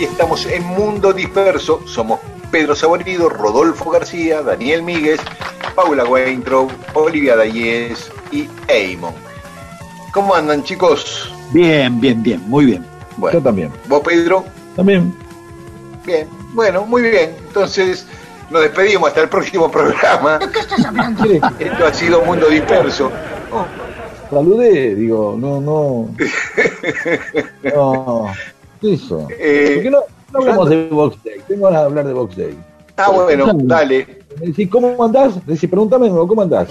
Aquí estamos en Mundo Disperso. Somos Pedro Saborido, Rodolfo García, Daniel Míguez, Paula Weintraub, Olivia Dayes y Eamon. ¿Cómo andan, chicos? Bien, bien, bien, muy bien. Bueno, Yo también. ¿Vos, Pedro? También. Bien. Bueno, muy bien. Entonces, nos despedimos hasta el próximo programa. ¿De qué estás hablando? Esto ha sido Mundo Disperso. Oh, Saludé, digo, no, no. No. ¿Qué es eso? Eh, ¿Por qué no, no hablamos de Box Day? Tengo ganas de hablar de Box Day. ah, bueno, dale. Me decís, ¿cómo andás? Decís, pregúntame, ¿cómo andás?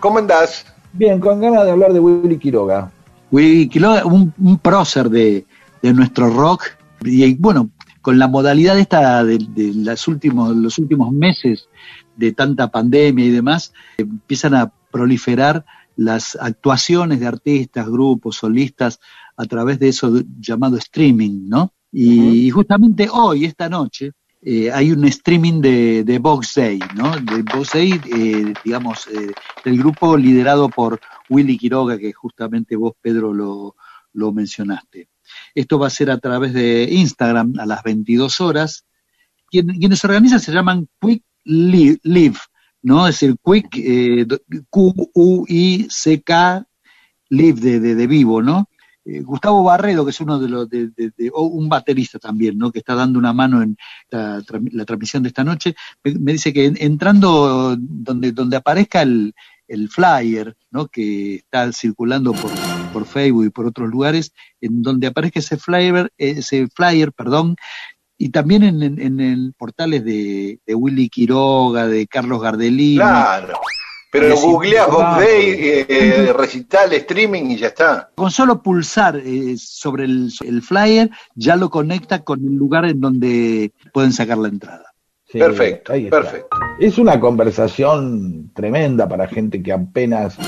¿Cómo andás? Bien, con ganas de hablar de Willy Quiroga. Willy Quiroga, un, un prócer de, de nuestro rock, y bueno, con la modalidad esta de, de las últimos, los últimos meses de tanta pandemia y demás, empiezan a proliferar las actuaciones de artistas, grupos, solistas, a través de eso llamado streaming, ¿no? Y, y justamente hoy, esta noche, eh, hay un streaming de, de Box Day, ¿no? De Box Day, eh, digamos, eh, del grupo liderado por Willy Quiroga, que justamente vos, Pedro, lo, lo mencionaste. Esto va a ser a través de Instagram a las 22 horas. Quien- quienes organizan se llaman Quick Li- Live, ¿no? Es decir, Quick, eh, Q-U-I-C-K, Live de, de, de vivo, ¿no? Eh, Gustavo Barredo, que es uno de los, de, un baterista también, ¿no? Que está dando una mano en la, la transmisión de esta noche, me, dice que en- entrando donde, donde aparezca el, el flyer, ¿no? Que está circulando por, por Facebook y por otros lugares, en donde aparezca ese flyer, ese flyer, perdón, y también en, en, en portales de, de Willy Quiroga, de Carlos Gardellini. Claro. Pero Box claro. Day, eh, recital, streaming y ya está. Con solo pulsar eh, sobre el, el flyer, ya lo conecta con el lugar en donde pueden sacar la entrada. Sí, Perfecto, perfecto. Es una conversación tremenda para gente que apenas,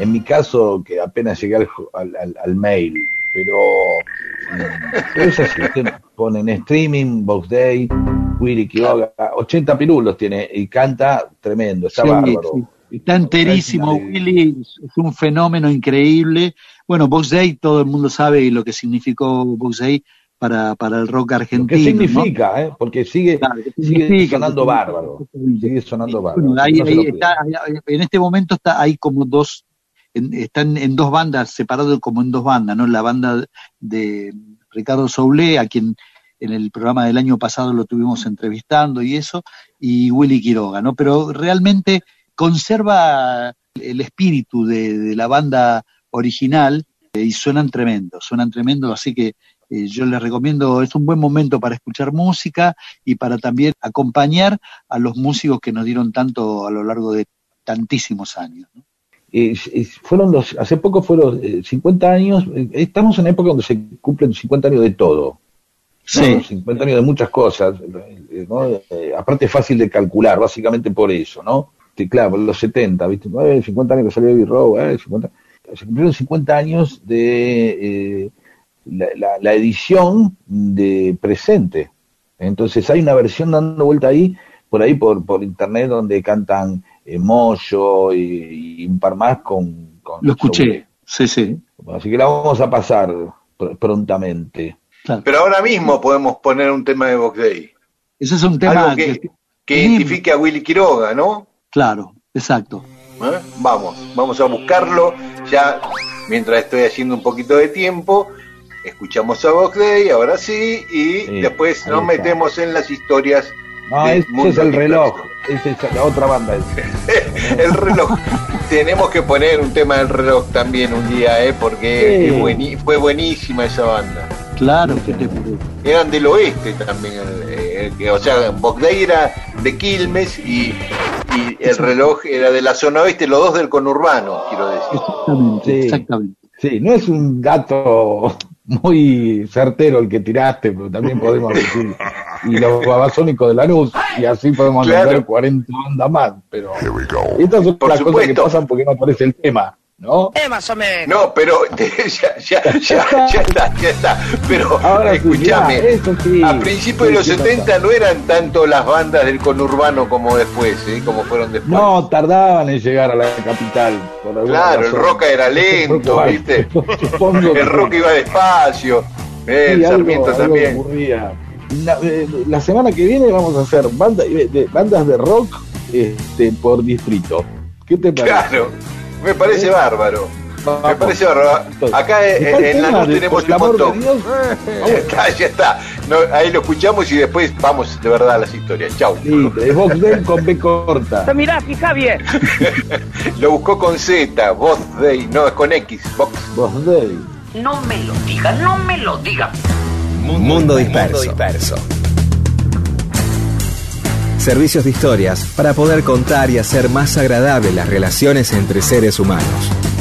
en mi caso, que apenas llegué al, al- al- al mail, pero, eh, pero es así, usted pone en streaming, Box Day, Willy Quiroga, 80 pirulos tiene y canta tremendo, está Sí, bárbaro. sí. Está enterísimo, Willy, es un fenómeno increíble. Bueno, Box Day, todo el mundo sabe lo que significó Box Day para, para el rock argentino. ¿Qué significa? eh? Porque sigue, sonando ¿Qué bárbaro. Sigue sonando bárbaro. Bueno, ahí, No se ahí lo está, ahí- en este momento está, hay como dos, en- están en dos bandas, separados como en dos bandas, ¿no? La banda de Ricardo Soule, a quien en el programa del año pasado lo tuvimos entrevistando y eso, y Willy Quiroga, ¿no? Pero realmente conserva el espíritu de, de la banda original eh, y suenan tremendo, suenan tremendo, así que eh, yo les recomiendo, es un buen momento para escuchar música y para también acompañar a los músicos que nos dieron tanto a lo largo de tantísimos años. ¿no? Eh, fueron los, hace poco fueron eh, 50 años, eh, estamos en una época donde se cumplen 50 años de todo. ¿no? 50 años de muchas cosas, ¿no? Eh, aparte es fácil de calcular, básicamente por eso, ¿no? Sí, claro, los 70, ¿viste? Eh, 50 años que salió Abbey Road, eh, 50. Se cumplieron 50 años de eh, la, la- la edición de presente. Entonces hay una versión dando vuelta ahí, por ahí por, por internet, donde cantan eh, Moyo y, y un par más con... con Lo escuché, sí, sí. Así que la vamos a pasar pr- prontamente. Claro. Pero ahora mismo podemos poner un tema de Box Day. Ese es un tema Algo que- que, que identifique a Willy Quiroga, ¿no? Claro, exacto. ¿Eh? Vamos, vamos a buscarlo. Ya mientras estoy haciendo un poquito de tiempo, escuchamos a Vox Day, ahora sí, y después nos metemos en las historias. No, ese es el reloj, esa es la otra banda. el reloj. Tenemos que poner un tema del reloj también un día, ¿eh? porque fue buenísima esa banda. Claro que te Eran del oeste también, o sea, Vox era de Quilmes y, el reloj era de la zona oeste, los dos del conurbano, quiero decir. Exactamente, exactamente. Sí, no es un dato muy certero el que tiraste, pero también podemos decir, y los babasónicos de la luz, y así podemos claro. 40 bandas más, pero estas son las cosas que pasan porque no aparece el tema. ¿No? Eh, más o menos. No, pero ya, ya, ya, ya está, ya está. Pero Ahora escúchame, a principios de los 70 no eran tanto las bandas del conurbano como después, ¿eh? como fueron después. No, tardaban en llegar a la capital. claro, el rock era lento, ¿viste? el rock iba despacio. Eh, el Sarmiento también. Eh, la, semana que viene vamos a hacer eh, bandas de rock este, por distrito. ¿Qué te parece? Claro. Me parece bárbaro. Me parece bárbaro. Acá en, la luz tenemos un montón. Ya está, ya está. ahí lo escuchamos y después vamos de verdad a las historias. Chau. Sí, es Vox Day con B corta. Mirá, fija bien. lo buscó con Z, Vox Day, no, es con X, Vox. Vox Day. No me lo diga, no me lo diga. Mundo, disperso. Mundo disperso. Servicios de historias para poder contar y hacer más agradables las relaciones entre seres humanos.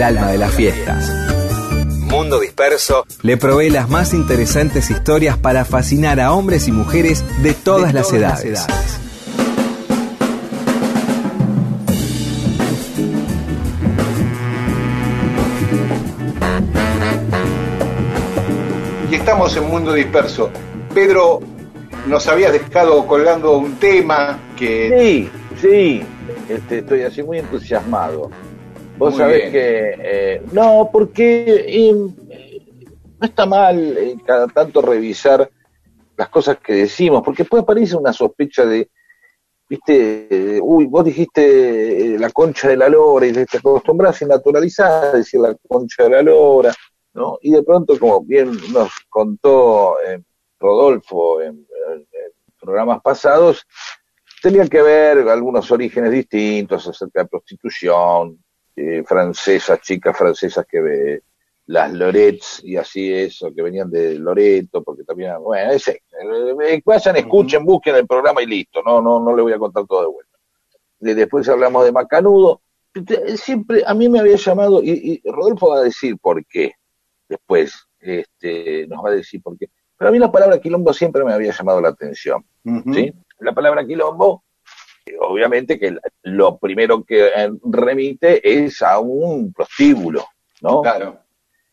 El alma de las fiestas. Mundo Disperso le provee las más interesantes historias para fascinar a hombres y mujeres de todas, las, edades. Y estamos en Mundo Disperso. Pedro, nos habías dejado colgando un tema que... Sí, sí, este, estoy así muy entusiasmado. Vos sabés que eh, no, porque no está mal eh, cada tanto revisar las cosas que decimos, porque después aparece una sospecha de, viste, uy, vos dijiste eh, la concha de la lora y te acostumbras y naturalizás a decir la concha de la lora, ¿no? Y de pronto, como bien nos contó Rodolfo en, programas pasados, tenía que ver algunos orígenes distintos acerca de prostitución, eh, francesas, chicas francesas que las Lorets y así eso, que venían de Loreto, porque también, bueno, ese, eh, vayan, escuchen, busquen el programa y listo, no, no, no le voy a contar todo de vuelta. después hablamos de Macanudo, siempre a mí me había llamado, y, Rodolfo va a decir por qué, después este, nos va a decir por qué, pero a mí la palabra quilombo siempre me había llamado la atención, ¿sí? La palabra quilombo obviamente que lo primero que eh, remite es a un prostíbulo, ¿no? Claro.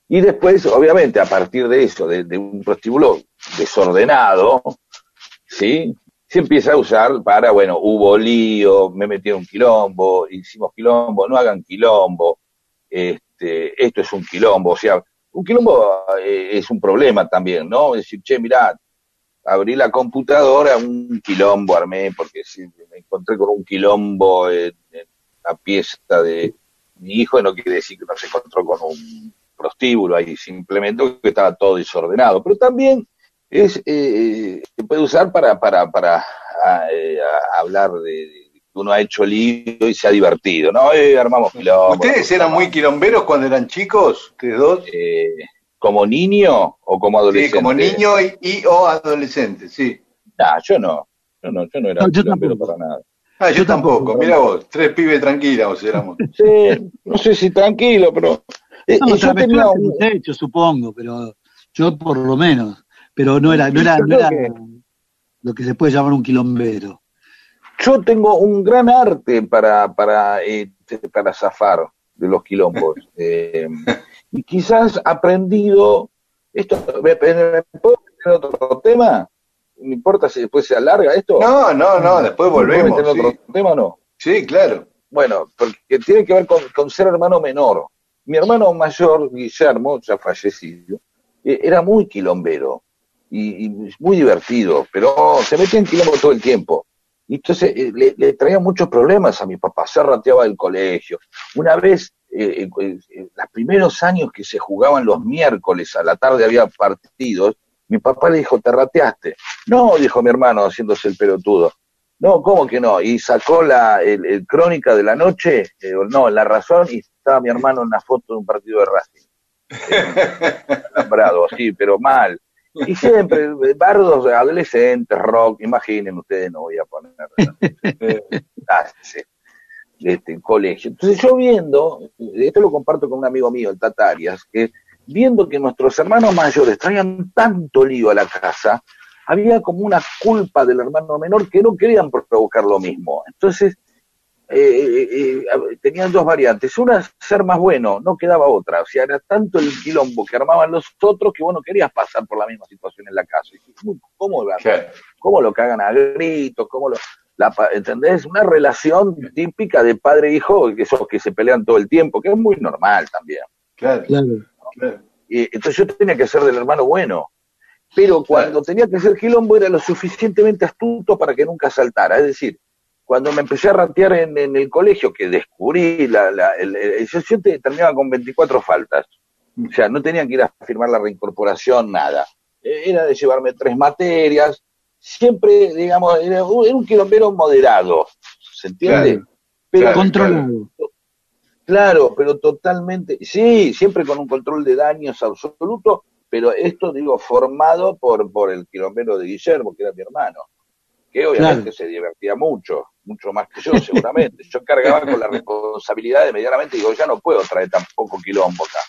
Y después, obviamente, a partir de eso, de, un prostíbulo desordenado, ¿sí? Se empieza a usar para, bueno, hubo lío, me metieron quilombo, hicimos quilombo, no hagan quilombo, este, esto es un quilombo, o sea, un quilombo eh, es un problema también, ¿no? Es decir, che, mirá, abrí la computadora, un quilombo armé, porque me encontré con un quilombo en, la pieza de mi hijo, no quiere decir que no se encontró con un prostíbulo ahí, simplemente que estaba todo desordenado. Pero también es eh, se puede usar para, para, para eh, hablar de, que uno ha hecho lío y se ha divertido, ¿no? Eh, armamos quilombo. ¿Ustedes eran muy quilomberos cuando eran chicos, ustedes dos? Eh, como niño o como adolescente? Sí, como niño y, o adolescente, sí. Nah, yo no. Yo no, yo no era no, para nada. Ah, yo, tampoco. Mira vos, tres pibes tranquilos éramos. Sí, no sé si tranquilo, pero... Eh, no, yo tenía un hecho, supongo, pero yo por lo menos. Pero no era, no era, no era lo que se puede llamar un quilombero. Yo tengo un gran arte para, para, eh, para zafar de los quilombos. eh, y quizás aprendido, esto, ¿me, puedo tener otro tema? ¿Me importa si después se alarga esto? No, no, no, después volvemos. ¿Puedo otro tema o no? Sí, claro. Bueno, porque tiene que ver con, ser hermano menor. Mi hermano mayor, Guillermo, ya fallecido, eh, era muy quilombero y, muy divertido, pero se metía en quilombo todo el tiempo. Y entonces eh, le, le, traía muchos problemas a mi papá, se rateaba del colegio. Una vez eh, eh, eh, los primeros años que se jugaban los miércoles a la tarde había partidos, mi papá le dijo, te rateaste. No, dijo mi hermano haciéndose el pelotudo. No, ¿cómo que no? Y sacó la el, crónica de la noche, eh, no, la razón, y estaba mi hermano en una foto de un partido de Racing. Alambrado, así, pero mal. Y siempre, bardos adolescentes, rock, imaginen ustedes, no voy a poner. ah, sí este, colegio. Entonces yo viendo, esto lo comparto con un amigo mío, el Tatarias, que viendo que nuestros hermanos mayores traían tanto lío a la casa, había como una culpa del hermano menor que no querían provocar lo mismo. Entonces, eh, eh, eh, tenían dos variantes. Una, ser más bueno, no quedaba otra. O sea, era tanto el quilombo que armaban los otros que vos no querías pasar por la misma situación en la casa. ¿Cómo, ¿Cómo lo cagan a gritos? ¿Cómo lo...? La, ¿entendés? Una relación típica de padre e hijo, que esos que se pelean todo el tiempo, que es muy normal también. Claro, claro. Y, entonces yo tenía que ser del hermano bueno. Pero cuando tenía que ser quilombo era lo suficientemente astuto para que nunca saltara. Es decir, cuando me empecé a ratear en, el colegio, que descubrí, la, la el, yo, terminaba con 24 faltas. O sea, no tenían que ir a firmar la reincorporación, nada. E, era de llevarme tres materias, siempre, digamos, era un quilombero moderado, ¿se entiende? pero controlado. Claro, pero totalmente, sí, siempre con un control de daños absoluto, pero esto, digo, formado por, por el quilombero de Guillermo, que era mi hermano, que obviamente se divertía mucho, mucho más que yo, seguramente. yo cargaba con la responsabilidad de medianamente, digo, ya no puedo traer tampoco quilombo acá.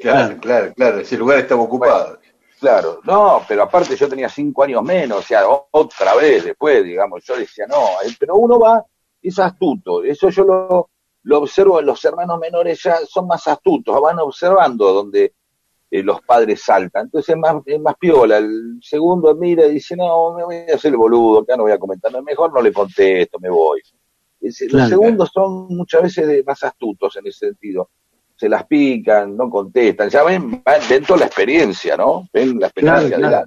Claro, claro, claro, ese lugar estaba ocupado. Claro, no, pero aparte yo tenía cinco años menos, o sea, otra vez después, digamos, yo decía, no, eh, pero uno va, es astuto, eso yo lo, lo observo, los hermanos menores ya son más astutos, van observando donde eh, los padres saltan, entonces es más, es más piola, el segundo mira y dice, no, me voy a hacer el boludo, acá no voy a comentar, mejor no le contesto, me voy. Los segundos son muchas veces más astutos en ese sentido se las pican, no contestan, ya ven, ven toda la experiencia, ¿no? Ven la experiencia de la...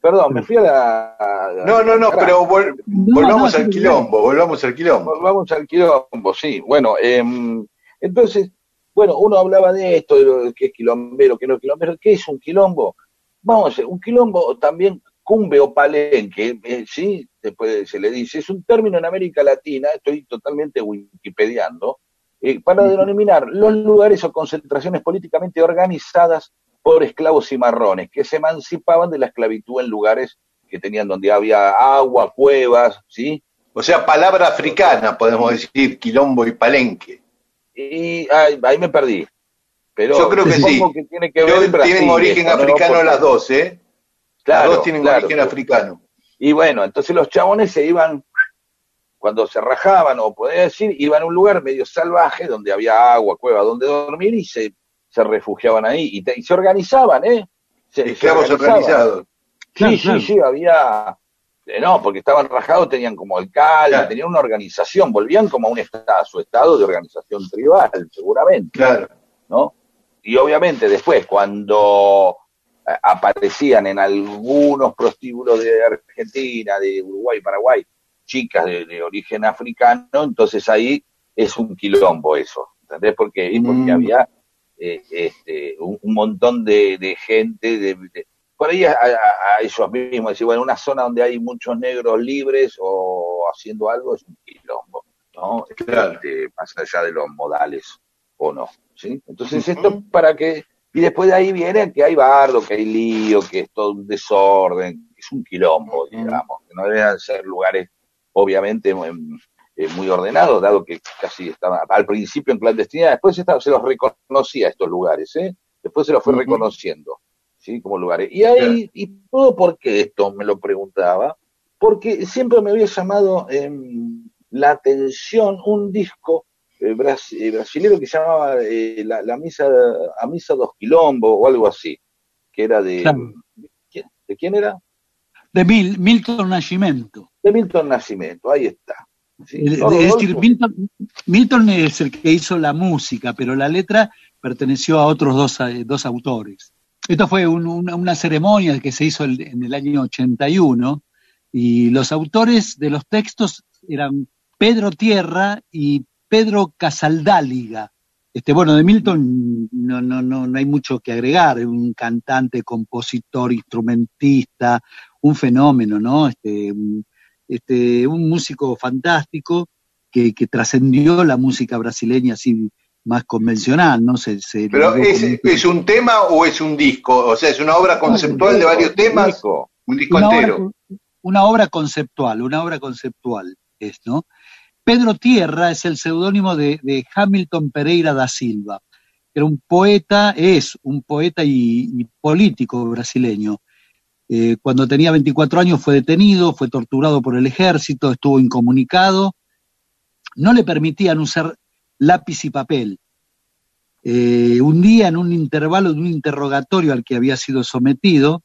Perdón, me fui a la... no, no, no, pero volvamos al quilombo, volvamos al quilombo. Volvamos al quilombo, sí. Bueno, em, entonces, bueno, uno hablaba de esto, de lo que es quilombero, que no es quilombero. ¿Qué es un quilombo? Vamos a ver, un quilombo también cumbe o palenque, eh, sí, después se le dice, es un término en América Latina, estoy totalmente wikipediando, eh, para denominar los lugares o concentraciones políticamente organizadas por esclavos y marrones, que se emancipaban de la esclavitud en lugares que tenían donde había agua, cuevas, ¿sí? O sea, palabra africana, podemos decir, quilombo y palenque. Y ahí, me perdí. Pero Yo creo que sí. Que tiene que ver tienen origen africano las dos, ¿eh? Claro, las dos tienen origen africano. Y bueno, entonces los chabones se iban, cuando se rajaban, o podría decir, iban a un lugar medio salvaje donde había agua, cueva, donde dormir y se, se refugiaban ahí. Y, se organizaban, ¿eh? Se, Esclavos organizados. Sí, sí, sí, había... Eh, no, porque estaban rajados, tenían como alcalde, tenían una organización, volvían como a un estado, a su estado de organización tribal, seguramente. Claro. ¿No? Y obviamente después, cuando eh, aparecían en algunos prostíbulos de Argentina, de Uruguay, Paraguay, chicas de, origen africano, entonces ahí es un quilombo eso, ¿entendés? Porque, porque mm. había eh, este, un, montón de, gente, de, por ahí a, ellos mismos, decir, bueno, una zona donde hay muchos negros libres o haciendo algo es un quilombo, ¿no? Este, más allá de los modales o no, ¿sí? Entonces esto para que y después de ahí viene que hay bardo, que hay lío, que es todo un desorden, que es un quilombo, digamos, que no deben ser lugares, obviamente, muy, eh, muy ordenados, dado que casi estaban al principio en clandestinidad, después se los reconocía estos lugares, ¿eh? Después se los fue reconociendo, ¿sí? Como lugares. Y ahí, y todo por qué esto me lo preguntaba, porque siempre me había llamado em, la atención un disco eh, eh, brasileño que se llamaba eh, la, misa a misa dos quilombo o algo así, que era de ¿de quién era? De Milton Nascimento. De Milton Nascimento, ahí está. es decir, Milton, es el que hizo la música, pero la letra perteneció a otros dos, dos autores. Esto fue una, ceremonia que se hizo en el año 81 y los autores de los textos eran Pedro Tierra y Pedro Casaldáliga. Este, bueno, de Milton no, no, no, no hay mucho que agregar, un cantante, compositor, instrumentista, un fenómeno, ¿no? Este, este, un músico fantástico que, que trascendió la música brasileña así más convencional, ¿no? Se, Pero es, es, un tema o es un disco? O sea, es una obra conceptual de varios temas, un disco, entero. una obra conceptual, una obra conceptual es, ¿no? Pedro Tierra es el seudónimo de, Hamilton Pereira da Silva. Era un poeta, es un poeta y, político brasileño. Eh, cuando tenía 24 años fue detenido, fue torturado por el ejército, estuvo incomunicado. No le permitían usar lápiz y papel. Eh, un día, en un intervalo de un interrogatorio al que había sido sometido,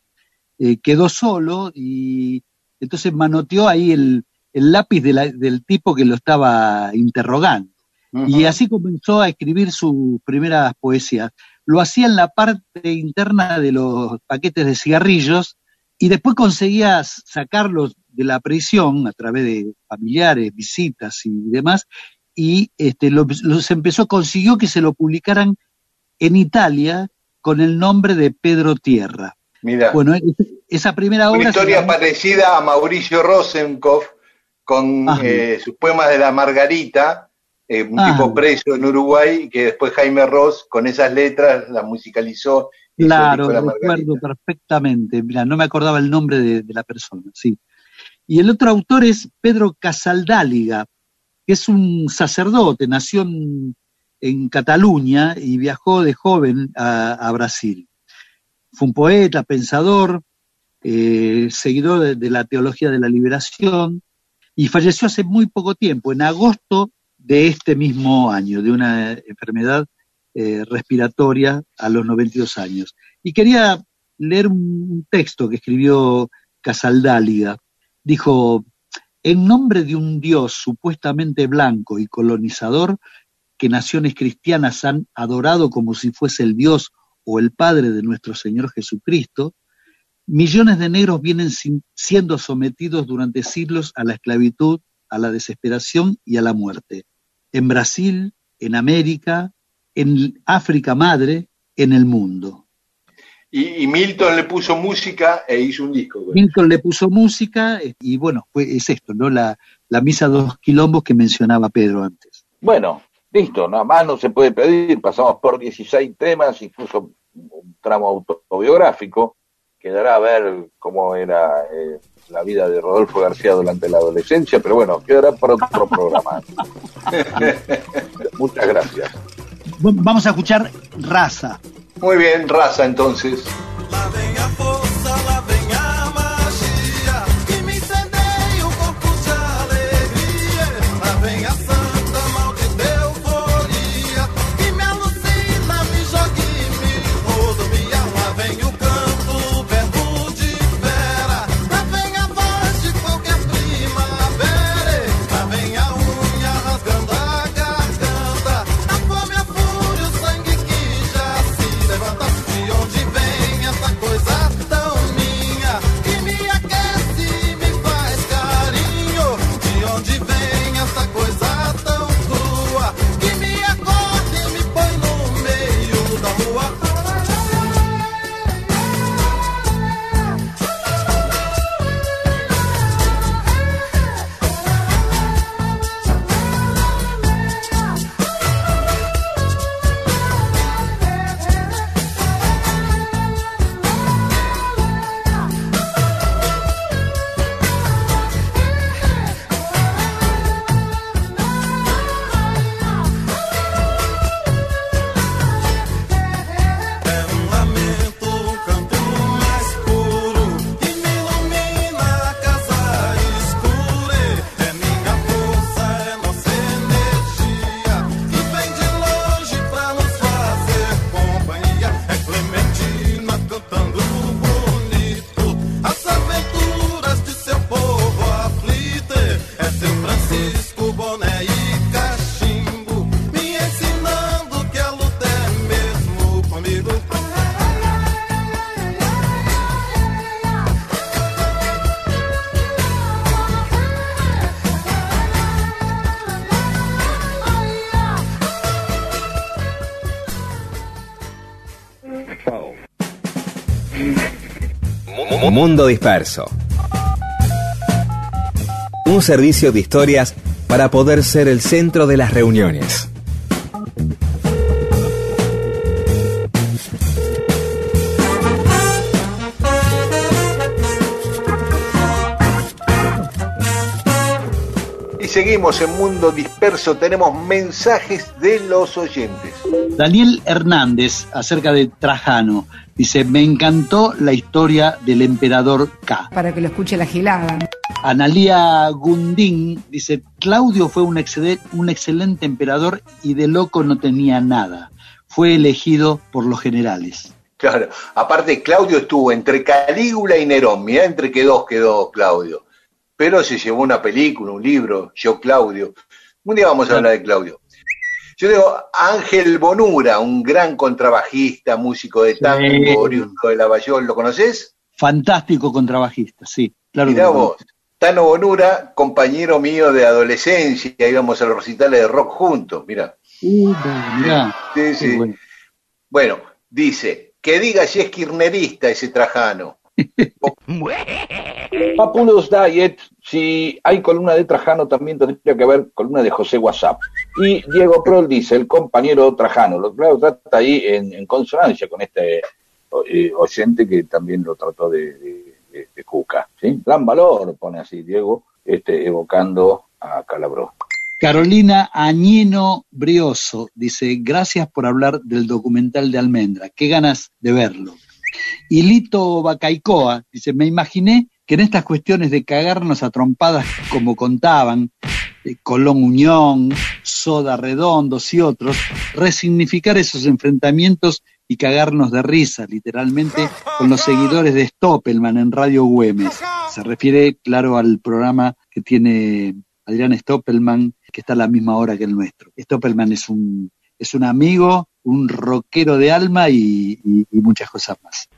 eh, quedó solo y entonces manoteó ahí el, el lápiz del tipo que lo estaba interrogando. Y así comenzó a escribir sus primeras poesías. Lo hacía en la parte interna de los paquetes de cigarrillos y después conseguía sacarlos de la prisión a través de familiares, visitas y demás, y este, los, empezó, consiguió que se lo publicaran en Italia con el nombre de Pedro Tierra. Mira. Bueno, esa primera obra. Una historia parecida a Mauricio Rosenkopf, con eh, sus poemas de la Margarita, eh, un tipo ah. preso en Uruguay, que después Jaime Ross con esas letras las musicalizó. Claro, recuerdo perfectamente. Mira, no me acordaba el nombre de, la persona, sí. Y el otro autor es Pedro Casaldáliga, que es un sacerdote, nació en, Cataluña y viajó de joven a, Brasil. Fue un poeta, pensador, eh, seguidor de, la teología de la liberación, y falleció hace muy poco tiempo, en agosto de este mismo año, de una enfermedad eh, respiratoria a los 92 años. Y quería leer un texto que escribió Casaldáliga. Dijo, en nombre de un Dios supuestamente blanco y colonizador, que naciones cristianas han adorado como si fuese el Dios o el Padre de nuestro Señor Jesucristo, Millones de negros vienen siendo sometidos durante siglos a la esclavitud, a la desesperación y a la muerte. En Brasil, en América, en África Madre, en el mundo. Y, Milton le puso música e hizo un disco. Milton le puso música y bueno, es esto, ¿no? La, la misa dos quilombos que mencionaba Pedro antes. Bueno, listo, nada más no se puede pedir, pasamos por 16 temas, incluso un tramo autobiográfico, quedará a ver cómo era eh, la vida de Rodolfo García durante la adolescencia, pero bueno, quedará para otro programa. Muchas gracias. Vamos a escuchar Raza. Muy bien, Raza entonces. Mundo Disperso. Un servicio de historias para poder ser el centro de las reuniones. Seguimos en Mundo Disperso, tenemos mensajes de los oyentes. Daniel Hernández, acerca de Trajano. Dice, me encantó la historia del emperador K. Para que lo escuche la gilada. Analía Gundín dice, Claudio fue un, un excelente emperador y de loco no tenía nada. Fue elegido por los generales. Claro, aparte Claudio estuvo entre Calígula y Nerón, mirá entre qué dos quedó Claudio. Pero se llevó una película, un libro, Yo Claudio. Un día vamos a hablar de Claudio. Yo digo, Ángel Bonura, un gran contrabajista, músico de tango, oriundo de Lavallol, ¿lo conoces? Fantástico contrabajista, sí. Claro Mirá vos, Tano Bonura, compañero mío de adolescencia, íbamos a los recitales de rock juntos, mira. Uh, mirá. Sí, sí. Bueno. dice, que diga si es kirnerista ese Trajano. Papulos Diet, si hay columna de Trajano, también tendría que haber columna de José WhatsApp. Y Diego Prol dice, el compañero Trajano, lo claro trata ahí en, consonancia con este eh, oyente que también lo trató de, de. ¿sí? Gran valor, pone así Diego, este, evocando a Calabró. Carolina Añino Brioso dice, gracias por hablar del documental de Almendra, qué ganas de verlo. Y Lito Bacaicoa dice, me imaginé que en estas cuestiones de cagarnos a trompadas, como contaban, eh, Colón Unión, Soda Redondos y otros, resignificar esos enfrentamientos y cagarnos de risa, literalmente, con los seguidores de Stoppelman en Radio Güemes. Se refiere, claro, al programa que tiene Adrián Stoppelman, que está a la misma hora que el nuestro. Stoppelman es un, es un amigo, un rockero de alma y, muchas cosas más.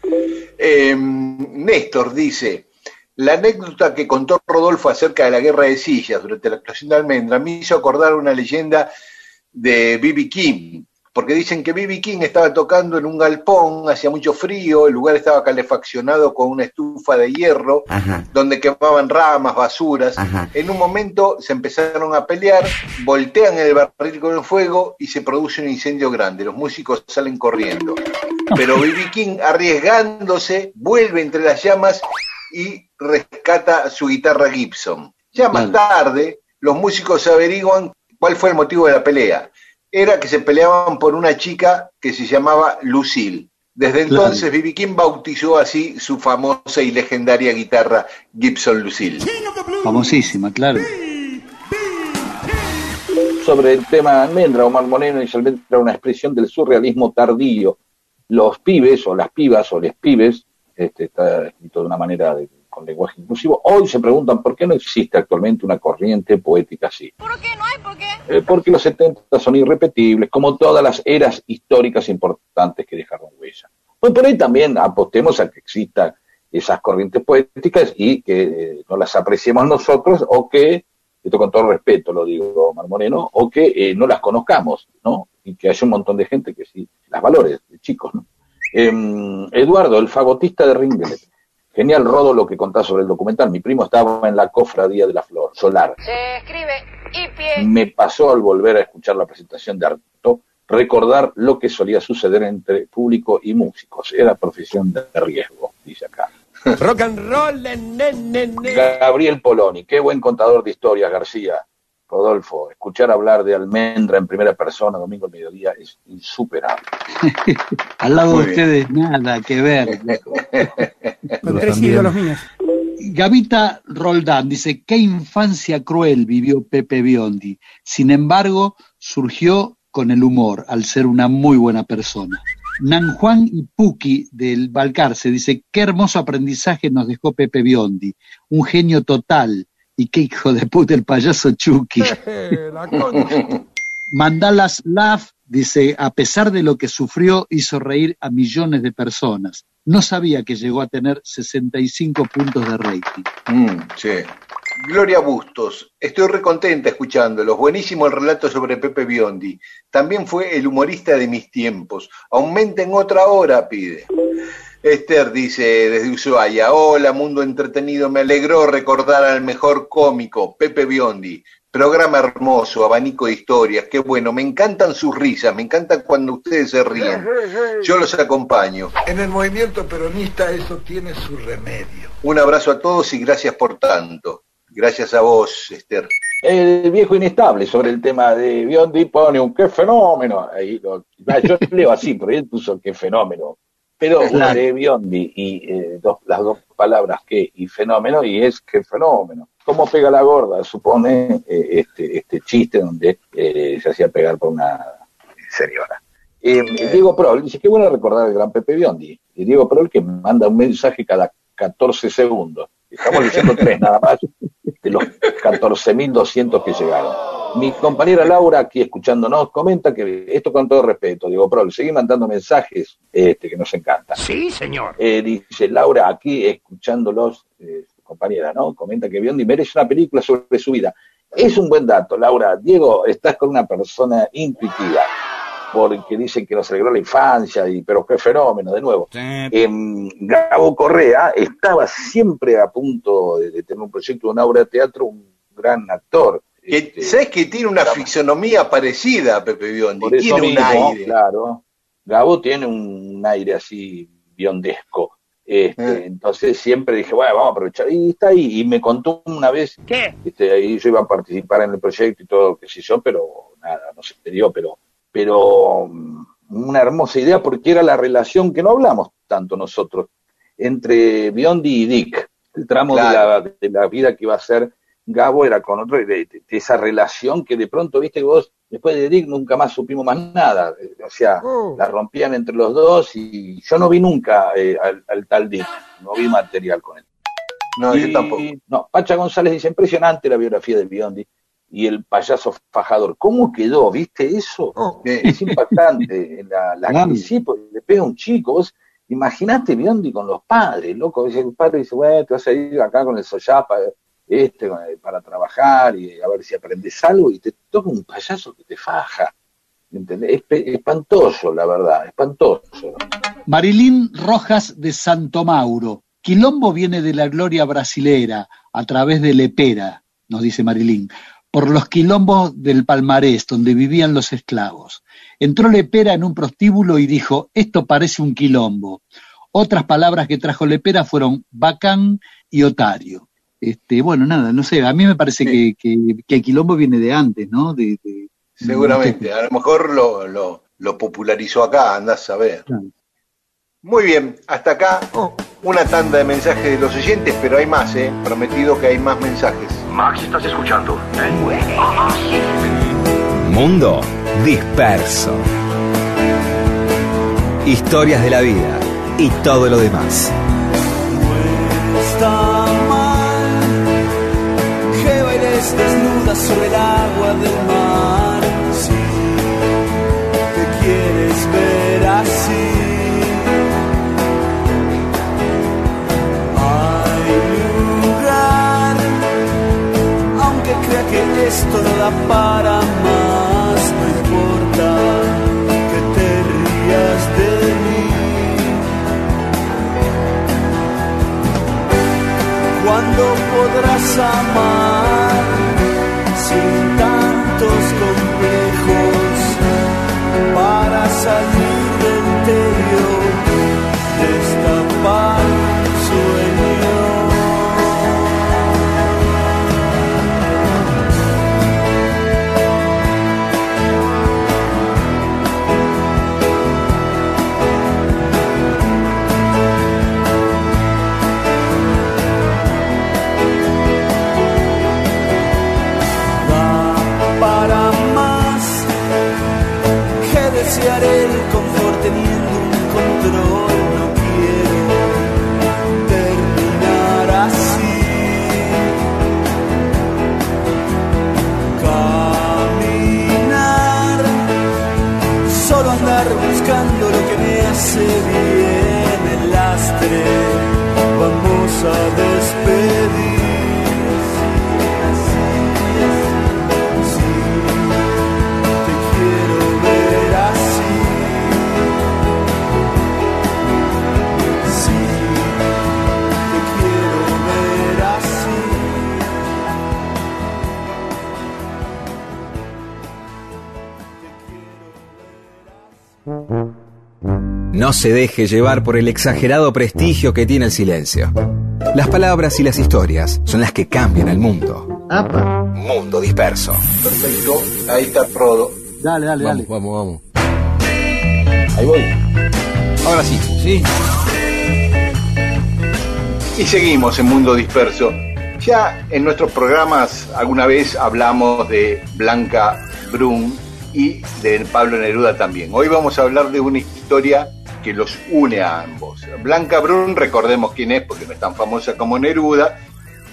Eh, Néstor dice, la anécdota que contó Rodolfo acerca de la guerra de sillas durante la actuación de Almendra me hizo acordar una leyenda de B.B. King. Porque dicen que B.B. King estaba tocando en un galpón, hacía mucho frío, el lugar estaba calefaccionado con una estufa de hierro, donde quemaban ramas, basuras. En un momento se empezaron a pelear, voltean el barril con el fuego y se produce un incendio grande. Los músicos salen corriendo. Pero B.B. King, arriesgándose, vuelve entre las llamas y rescata su guitarra Gibson. Ya más tarde, los músicos averiguan cuál fue el motivo de la pelea era que se peleaban por una chica que se llamaba Lucille. Desde entonces, B.B. King bautizó así su famosa y legendaria guitarra Gibson Lucille. Famosísima, claro. Sobre el tema Almendra, Omar Moreno inicialmente era una expresión del surrealismo tardío. Los pibes, o las pibas, o les pibes, este, está escrito de una manera con lenguaje inclusivo, hoy se preguntan por qué no existe actualmente una corriente poética así. ¿Por qué no hay? ¿Por qué? Eh, porque los 70 son irrepetibles, como todas las eras históricas importantes que dejaron huella. Pues por ahí también apostemos a que existan esas corrientes poéticas y que eh, no las apreciemos nosotros o que, esto con todo respeto lo digo, Mar Moreno, o que eh, no las conozcamos, ¿no? Y que haya un montón de gente que sí las valores, chicos, ¿no? Em, Eduardo, el fagotista de Ringlet. Genial, Rodo, lo que contás sobre el documental. Mi primo estaba en la cofradía de la flor solar. Se escribe y pie. Me pasó al volver a escuchar la presentación de Arto recordar lo que solía suceder entre público y músicos. Era profesión de riesgo, dice acá. Rock and roll, Gabriel Poloni, qué buen contador de historias, García. Rodolfo, escuchar hablar de almendra en primera persona domingo al mediodía es insuperable. al lado de ustedes nada que ver. Con tres ídolos míos. Gavita Roldán dice, qué infancia cruel vivió Pepe Biondi. Sin embargo, surgió con el humor, al ser una muy buena persona. Nan Juan y Puki del Balcarce dice, qué hermoso aprendizaje nos dejó Pepe Biondi. Un genio total, y qué hijo de puta el payaso Chucky. Mandalas Love dice, a pesar de lo que sufrió, hizo reír a millones de personas. No sabía que llegó a tener 65 puntos de rating. Mm, sí. Gloria Bustos, estoy recontenta escuchándolos. Buenísimo el relato sobre Pepe Biondi. También fue el humorista de mis tiempos. Aumenten otra hora, pide. Esther dice desde Ushuaia, hola mundo entretenido, me alegró recordar al mejor cómico, Pepe Biondi. Programa hermoso, abanico de historias, qué bueno, me encantan sus risas, me encantan cuando ustedes se ríen. Yo los acompaño. En el movimiento peronista eso tiene su remedio. Un abrazo a todos y gracias por tanto. Gracias a vos, Esther. El viejo inestable sobre el tema de Biondi pone un qué fenómeno. Ahí lo, yo leo así, pero él puso qué fenómeno. Pero una de Biondi y eh, las dos palabras que y fenómeno, y es que fenómeno. ¿Cómo pega la gorda? Supone eh, este, este chiste donde eh, se hacía pegar por una señora. Diego Prol dice, qué bueno recordar al gran Pepe Biondi. Y Diego Prol que manda un mensaje cada 14 segundos. Estamos diciendo tres nada más de los 14.200 que llegaron. Mi compañera Laura, aquí escuchándonos, comenta que esto con todo respeto, digo, pero seguí mandando mensajes este, que nos encantan. Sí, señor. Eh, dice Laura, aquí escuchándolos, eh, compañera, ¿no? Comenta que Biondi merece una película sobre su vida. Es un buen dato, Laura. Diego, estás con una persona intuitiva porque dicen que nos alegró la infancia, y, pero qué fenómeno, de nuevo. Em, Gabo Correa estaba siempre a punto de, tener un proyecto de una obra de teatro, un gran actor. Este, ¿Sabes que tiene una fisonomía parecida a Pepe Biondi? Tiene un aire. Claro. Gabo tiene un aire así biondesco. Este, eh. Entonces siempre dije, bueno, vamos a aprovechar. Y está ahí. Y me contó una vez ¿Qué? Este, ahí yo iba a participar en el proyecto y todo, que sé yo, pero nada, no se me dio, pero pero mm, una hermosa idea porque era la relación que no hablamos tanto nosotros entre Biondi y Dick. El tramo de, la, vida que iba a ser Gabo era con otro, de, esa relación que de pronto, viste, vos después de Dick nunca más supimos más nada. O sea, la rompían entre los dos y yo no vi nunca eh, al, tal Dick, no vi material con él. No, yo tampoco. No, Pacha González dice, impresionante la biografía de Biondi y el payaso fajador. ¿Cómo quedó? ¿Viste eso? Oh. Es impactante. La, la le pega a un chico. Vos imaginaste Biondi con los padres, loco. El padre dice, bueno, te vas a ir acá con el soyapa este, para trabajar y a ver si aprendes algo y te toca un payaso que te faja. ¿entendés? Es espantoso, la verdad, espantoso. Marilín Rojas de Santo Mauro. Quilombo viene de la gloria brasilera, a través de Lepera, nos dice Marilín, por los quilombos del palmarés, donde vivían los esclavos. Entró Lepera en un prostíbulo y dijo, esto parece un quilombo. Otras palabras que trajo Lepera fueron bacán y otario. Este, bueno, nada, no sé, a mí me parece que, el quilombo viene de antes, ¿no? De, Seguramente, a lo mejor lo, lo, popularizó acá, andás a ver. Muy bien, hasta acá una tanda de mensajes de los oyentes, pero hay más, ¿eh? Prometido que hay más mensajes. Max, ¿estás escuchando? Mundo disperso. Historias de la vida y todo lo demás. está mal que bailes desnuda sobre el agua del mar. Esto no da para más, no importa que te rías de mí. ¿Cuándo podrás amar No se deje llevar por el exagerado prestigio que tiene el silencio. Las palabras y las historias son las que cambian el mundo. Apa. Mundo disperso. Perfecto, ahí está Rodo. Dale, dale, dale. Vamos, vamos. Ahí voy. Ahora sí, sí. Y seguimos en Mundo Disperso. Ya en nuestros programas alguna vez hablamos de Blanca Brun y de Pablo Neruda también. Hoy vamos a hablar de una historia que los une a ambos. Blanca Brun, recordemos quién es, porque no es tan famosa como Neruda,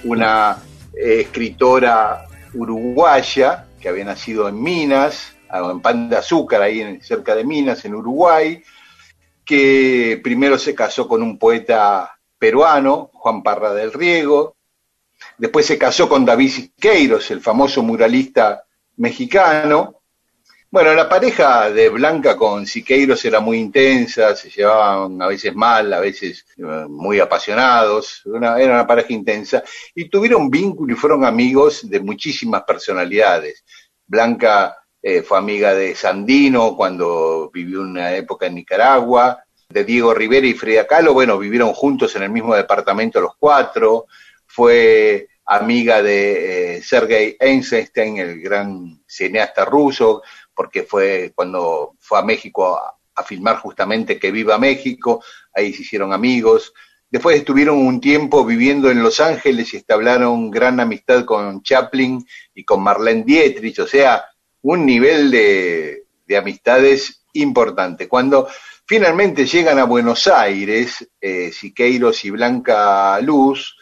una eh, escritora uruguaya que había nacido en Minas, ah, en Pan de Azúcar, ahí en- cerca de Minas, en Uruguay, que primero se casó con un poeta peruano, Juan Parra del Riego, después se casó con David Siqueiros, el famoso muralista mexicano. Bueno, la pareja de Blanca con Siqueiros era muy intensa, se llevaban a veces mal, a veces eh, muy apasionados, una- era una pareja intensa, y tuvieron vínculo y fueron amigos de muchísimas personalidades. Blanca eh, fue amiga de Sandino cuando vivió una época en Nicaragua, de Diego Rivera y Frida Kahlo, bueno, vivieron juntos en el mismo departamento los cuatro, fue amiga de eh, Sergei Eisenstein, el gran cineasta ruso, porque fue cuando fue a México a, a filmar justamente Que Viva México, ahí se hicieron amigos. Después estuvieron un tiempo viviendo en Los Ángeles y establecieron gran amistad con Chaplin y con Marlene Dietrich, o sea, un nivel de, de amistades importante. Cuando finalmente llegan a Buenos Aires, eh, Siqueiros y Blanca Luz,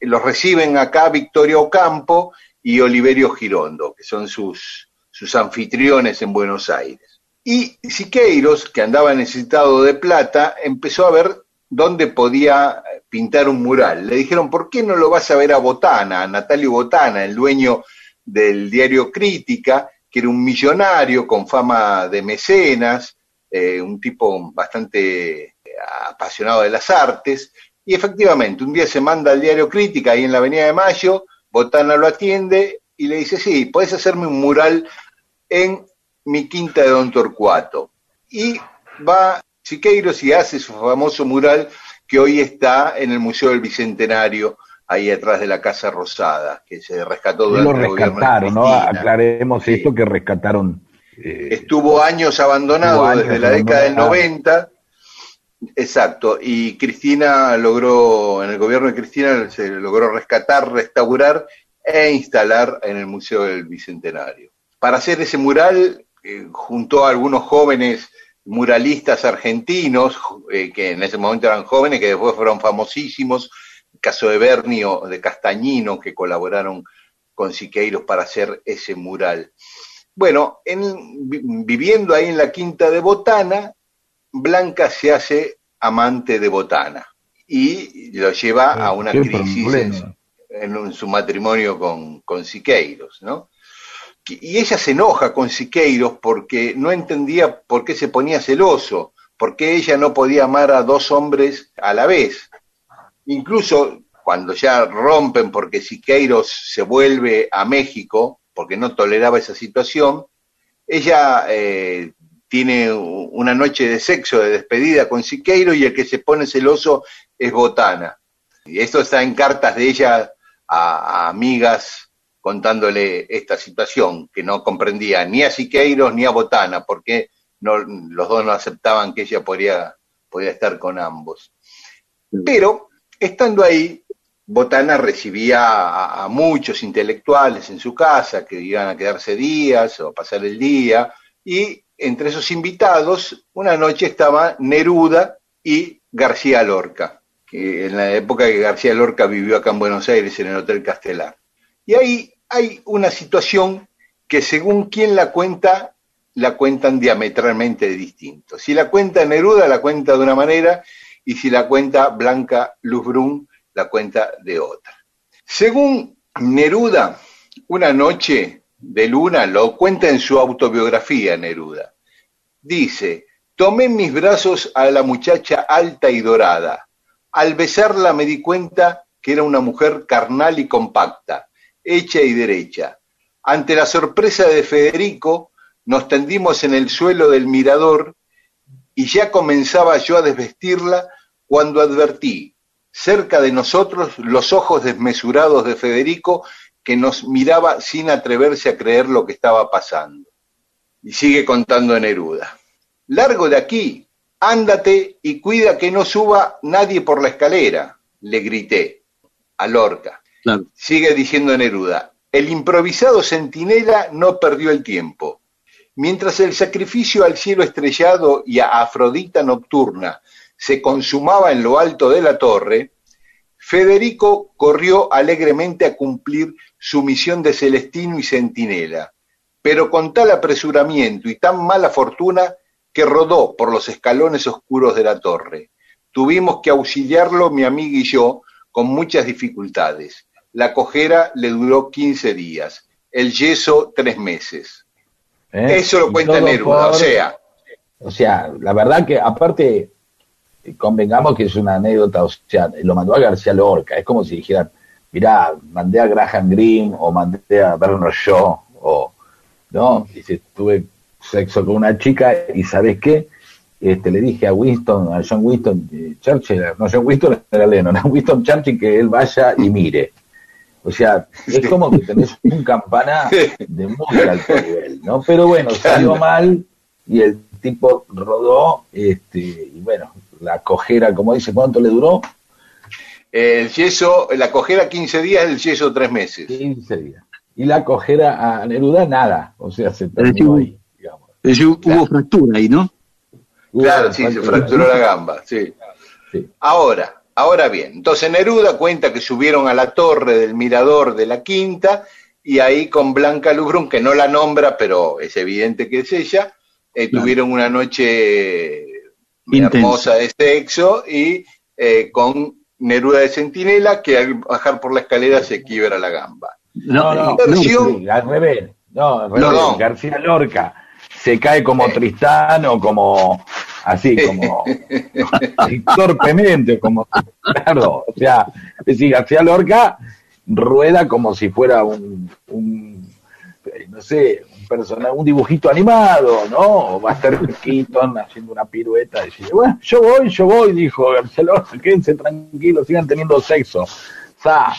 los reciben acá Victoria Ocampo y Oliverio Girondo, que son sus, sus anfitriones en Buenos Aires. Y Siqueiros, que andaba necesitado de plata, empezó a ver dónde podía pintar un mural. Le dijeron, ¿por qué no lo vas a ver a Botana, a Natalio Botana, el dueño del diario Crítica, que era un millonario con fama de mecenas, eh, un tipo bastante apasionado de las artes, y efectivamente, un día se manda al diario Crítica ahí en la Avenida de Mayo, Botana lo atiende y le dice, sí, puedes hacerme un mural en mi quinta de Don Torcuato. Y va Siqueiros y hace su famoso mural que hoy está en el Museo del Bicentenario, ahí atrás de la Casa Rosada, que se rescató durante lo rescataron, ¿no? Aclaremos esto que rescataron. Eh, Estuvo años abandonado desde la década del 90. Exacto, y Cristina logró, en el gobierno de Cristina se logró rescatar, restaurar e instalar en el Museo del Bicentenario. Para hacer ese mural, eh, juntó a algunos jóvenes muralistas argentinos, eh, que en ese momento eran jóvenes, que después fueron famosísimos, el caso de Bernio, de Castañino, que colaboraron con Siqueiros para hacer ese mural. Bueno, viviendo ahí en la quinta de Botana, Blanca se hace amante de Botana y lo lleva a una crisis en, su matrimonio con, con Siqueiros, ¿no? Y ella se enoja con Siqueiros porque no entendía por qué se ponía celoso, por qué ella no podía amar a dos hombres a la vez. Incluso cuando ya rompen porque Siqueiros se vuelve a México, porque no toleraba esa situación, ella eh, tiene una noche de sexo de despedida con Siqueiros y el que se pone celoso es Botana. Y esto está en cartas de ella a amigas contándole esta situación, que no comprendía ni a Siqueiros ni a Botana, porque no, los dos no aceptaban que ella podía, podía estar con ambos. Pero, estando ahí, Botana recibía a, muchos intelectuales en su casa que iban a quedarse días o a pasar el día, y entre esos invitados, una noche estaba Neruda y García Lorca, que en la época que García Lorca vivió acá en Buenos Aires, en el Hotel Castelar. Y ahí hay una situación que según quien la cuenta, la cuentan diametralmente distinto. Si la cuenta Neruda, la cuenta de una manera, y si la cuenta Blanca Luzbrun, la cuenta de otra. Según Neruda, una noche de luna, lo cuenta en su autobiografía Neruda. Dice, tomé en mis brazos a la muchacha alta y dorada. Al besarla me di cuenta que era una mujer carnal y compacta hecha y derecha. Ante la sorpresa de Federico, nos tendimos en el suelo del mirador y ya comenzaba yo a desvestirla cuando advertí cerca de nosotros los ojos desmesurados de Federico que nos miraba sin atreverse a creer lo que estaba pasando. Y sigue contando Neruda. Largo de aquí, ándate y cuida que no suba nadie por la escalera, le grité a Lorca. Sigue diciendo Neruda, el improvisado centinela no perdió el tiempo. Mientras el sacrificio al cielo estrellado y a Afrodita nocturna se consumaba en lo alto de la torre, Federico corrió alegremente a cumplir su misión de celestino y centinela, pero con tal apresuramiento y tan mala fortuna que rodó por los escalones oscuros de la torre. Tuvimos que auxiliarlo mi amiga y yo con muchas dificultades. La cojera le duró 15 días, el yeso tres meses. ¿Eh? Eso lo cuenta Neruda, o sea. O sea, la verdad que aparte, convengamos que es una anécdota, o sea, lo mandó a García Lorca, es como si dijeran, mirá, mandé a Graham Greene o mandé a Bernard Shaw, o, ¿no? Dice, tuve sexo con una chica y ¿sabes qué? Este, le dije a Winston, a John Winston eh, Churchill, no John Winston era Lennon, a Winston Churchill que él vaya y mire. O sea, es como que tenés un campana de muy alto nivel, ¿no? Pero bueno, salió mal y el tipo rodó, este, y bueno, la cojera, como dice, ¿cuánto le duró? El yeso, la cojera 15 días, el yeso 3 meses. 15 días. Y la cojera a Neruda, nada. O sea, se terminó ahí, digamos. Hubo fractura ahí, ¿no? Claro, sí, se fracturó la gamba, sí. sí. Ahora, Ahora bien, entonces Neruda cuenta que subieron a la torre del mirador de la quinta y ahí con Blanca Lubrun, que no la nombra, pero es evidente que es ella, eh, tuvieron una noche hermosa de sexo y eh, con Neruda de Centinela, que al bajar por la escalera se quiebra la gamba. No, no, versión... al revés. No, No, no. García Lorca se cae como Tristán o como así, como torpemente, como claro, o sea, es decir, García Lorca rueda como si fuera un, un eh, no sé, un personaje, un dibujito animado, ¿no? O Buster Keaton haciendo una pirueta y dice, bueno, yo voy, yo voy, dijo García Lorca, quédense tranquilos, sigan teniendo sexo. Sa,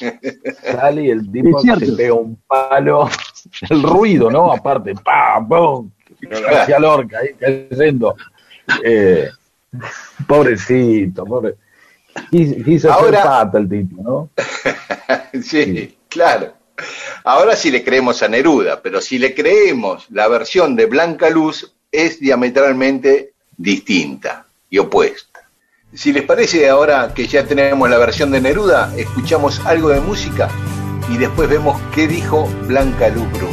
sale y el tipo se pega un palo, el ruido, ¿no? Aparte, ¡pam! ¡pum! García Lorca ahí cayendo. Eh, pobrecito, pobre. Quis- Quiso Ahora- ser pata el tipo, ¿no? sí, claro. Ahora sí le creemos a Neruda, pero si le creemos la versión de Blanca Luz es diametralmente distinta y opuesta. Si les parece ahora que ya tenemos la versión de Neruda, escuchamos algo de música y después vemos qué dijo Blanca Luz Brun.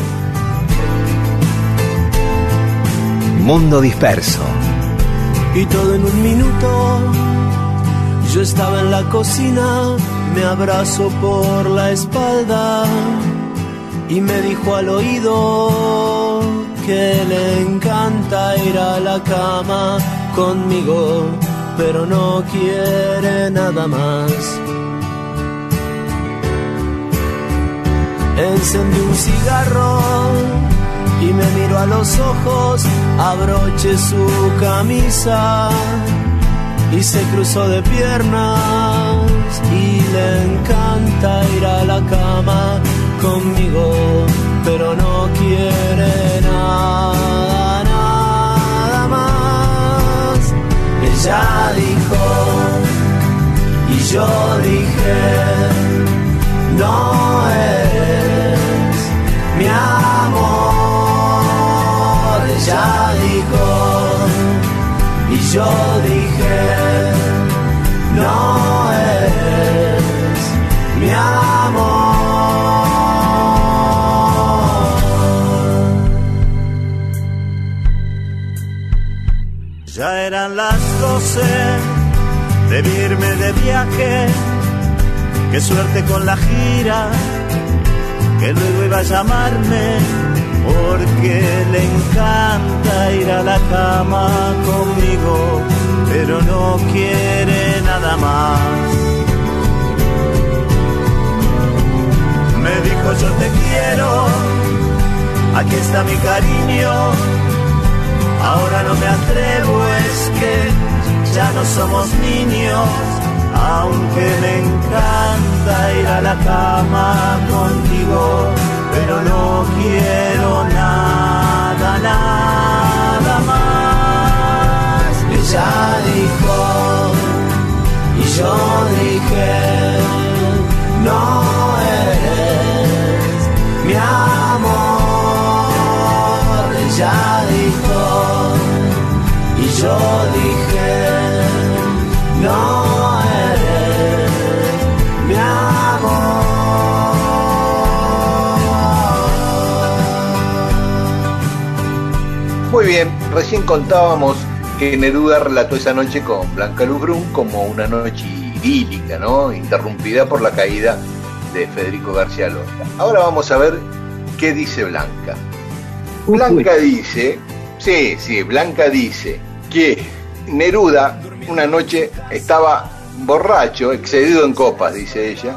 Mundo disperso. Y todo en un minuto. Yo estaba en la cocina, me abrazó por la espalda y me dijo al oído que le encanta ir a la cama conmigo, pero no quiere nada más. Encendí un cigarro y me a los ojos, abroché su camisa y se cruzó de piernas y le encanta ir a la cama conmigo, pero no quiere nada, nada más. Ella dijo y yo dije, no eres mi amor. Ella dijo y yo dije, no eres mi amor. Ya eran las doce, debí irme de viaje, qué suerte con la gira, que luego iba a llamarme, porque le encanta ir a la cama conmigo, pero no quiere nada más. Me dijo yo te quiero, aquí está mi cariño, ahora no me atrevo, es que ya no somos niños, aunque me encanta ir a la cama contigo, pero no quiero nada, nada más. Ella dijo, y yo dije, no eres mi amor. Ella dijo, y yo dije, no Muy bien, recién contábamos que Neruda relató esa noche con Blanca Luz como una noche idílica, ¿no? Interrumpida por la caída de Federico García Lorca. Ahora vamos a ver qué dice Blanca. Blanca dice, sí, sí, Blanca dice que Neruda una noche estaba borracho, excedido en copas, dice ella,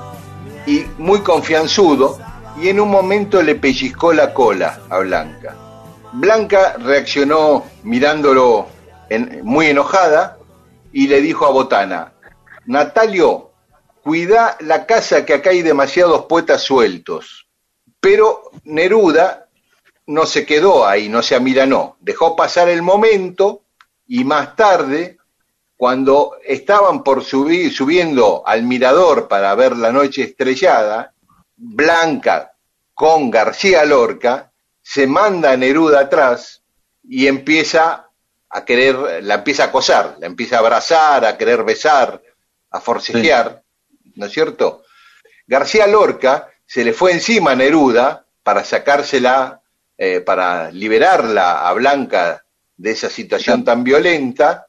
y muy confianzudo, y en un momento le pellizcó la cola a Blanca. Blanca reaccionó mirándolo muy enojada y le dijo a Botana, Natalio, cuida la casa que acá hay demasiados poetas sueltos. Pero Neruda no se quedó ahí, no se amilanó, dejó pasar el momento y más tarde, cuando estaban por subir, subiendo al mirador para ver la noche estrellada, Blanca con García Lorca se manda a Neruda atrás y empieza a querer, la empieza a acosar, la empieza a abrazar, a querer besar, a forcejear, ¿no es cierto? García Lorca se le fue encima a Neruda para sacársela, eh, para liberarla a Blanca de esa situación tan violenta,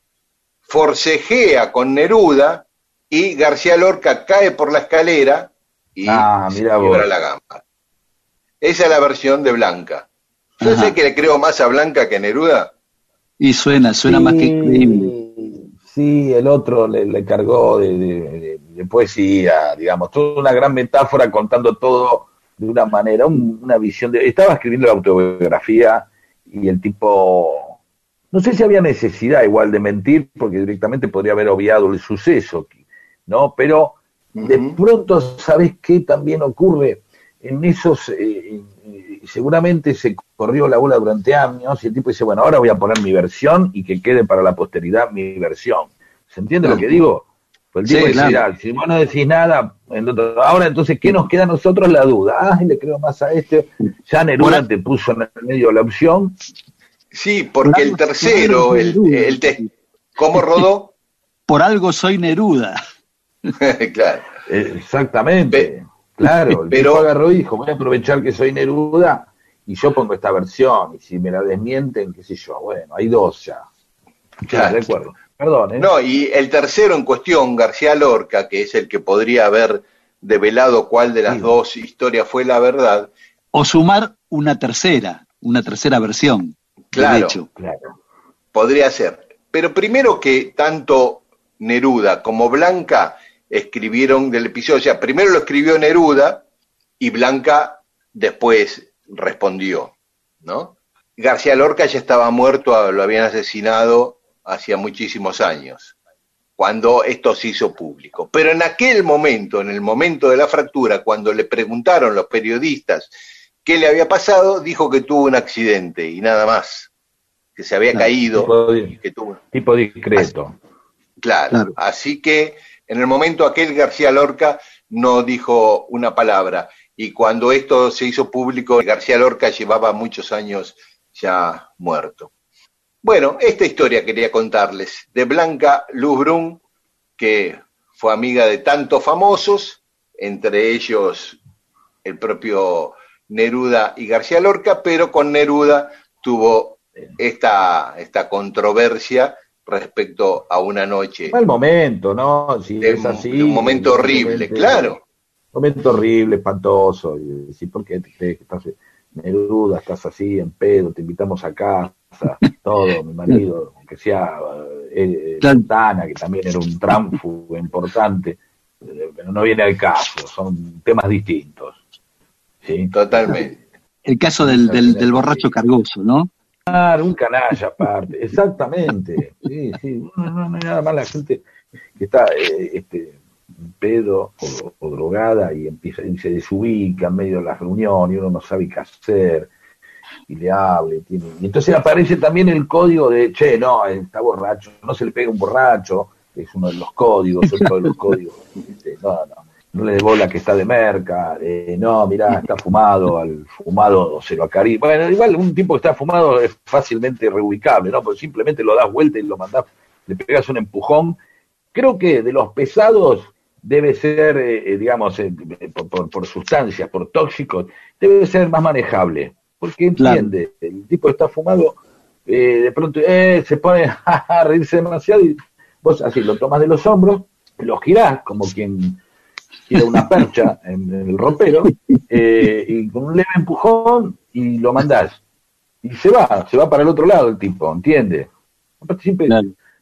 forcejea con Neruda y García Lorca cae por la escalera y Ah, se mira quiebra vos. la gamba. Esa es la versión de Blanca. Yo sé que le creo más a Blanca que a Neruda. Y suena, suena más que increíble. Sí, el otro le, cargó de, poesía, digamos, toda una gran metáfora contando todo de una manera, una visión de... Estaba escribiendo la autobiografía y el tipo, no sé si había necesidad igual de mentir, porque directamente podría haber obviado el suceso, ¿no? Pero de pronto, ¿sabes qué también ocurre? En esos, eh, seguramente se corrió la bola durante años y el tipo dice, bueno, ahora voy a poner mi versión y que quede para la posteridad mi versión. ¿Se entiende lo que digo? Pues el tipo dice, si vos no decís nada, ahora entonces, ¿qué nos queda a nosotros? La duda. Ah, le creo más a este. Ya Neruda te puso en el medio la opción. Sí, porque el tercero, el, el ¿cómo rodó? Por algo soy Neruda. claro. Exactamente. Claro, el pero, agarró y dijo, voy a aprovechar que soy Neruda y yo pongo esta versión, y si me la desmienten, qué sé yo, bueno, hay dos ya. Claro. de acuerdo. Perdón, ¿eh? No, y el tercero en cuestión, García Lorca, que es el que podría haber develado cuál de las dos historias fue la verdad. O sumar una tercera, una tercera versión. Claro, claro. Podría ser. Pero primero que tanto Neruda como Blanca escribieron del episodio. O sea, primero lo escribió Neruda y Blanca después respondió, ¿no? García Lorca ya estaba muerto, lo habían asesinado hacía muchísimos años, cuando esto se hizo público. Pero en aquel momento, en el momento de la fractura, cuando le preguntaron los periodistas qué le había pasado, dijo que tuvo un accidente y nada más, que se había caído. Tipo, que tuvo... tipo discreto. claro, así que en el momento aquel García Lorca no dijo una palabra y cuando esto se hizo público, García Lorca llevaba muchos años ya muerto. Bueno, esta historia quería contarles de Blanca Luzbrun, que fue amiga de tantos famosos, entre ellos el propio Neruda y García Lorca, pero con Neruda tuvo esta, esta controversia respecto a una noche. Mal momento, ¿no? Si es así. un momento horrible, claro. Un momento horrible, espantoso. Y decir, ¿por qué te crees que estás Neruda, estás así, en pedo, te invitamos a casa, todo, mi marido, aunque sea eh, Santana, que también era un tránfugo importante, pero no viene al caso, son temas distintos. ¿sí? Totalmente. El caso del, del, del borracho cargoso, ¿no? Claro, un canalla aparte, exactamente. Sí, sí, no, no, no hay nada más la gente que está eh, este, pedo o, drogada y empieza y se desubica en medio de la reunión y uno no sabe qué hacer y le habla. Y, entonces aparece también el código de, che, no, está borracho, no se le pega un borracho, es uno de los códigos, otro de los códigos. No, no no le dé bola que está de merca, eh, no, mirá, está fumado, al fumado se lo acaricia. Bueno, igual un tipo que está fumado es fácilmente reubicable, ¿no? Porque simplemente lo das vuelta y lo mandás, le pegas un empujón. Creo que de los pesados debe ser, eh, eh, digamos, por, por, sustancias, por tóxicos, debe ser más manejable, porque entiende, el tipo está fumado, de pronto se pone a reírse demasiado y vos así lo tomas de los hombros, lo girás como quien tira una percha en, el ropero eh, y con un leve empujón y lo mandás. Y se va, se va para el otro lado el tipo, ¿entiende?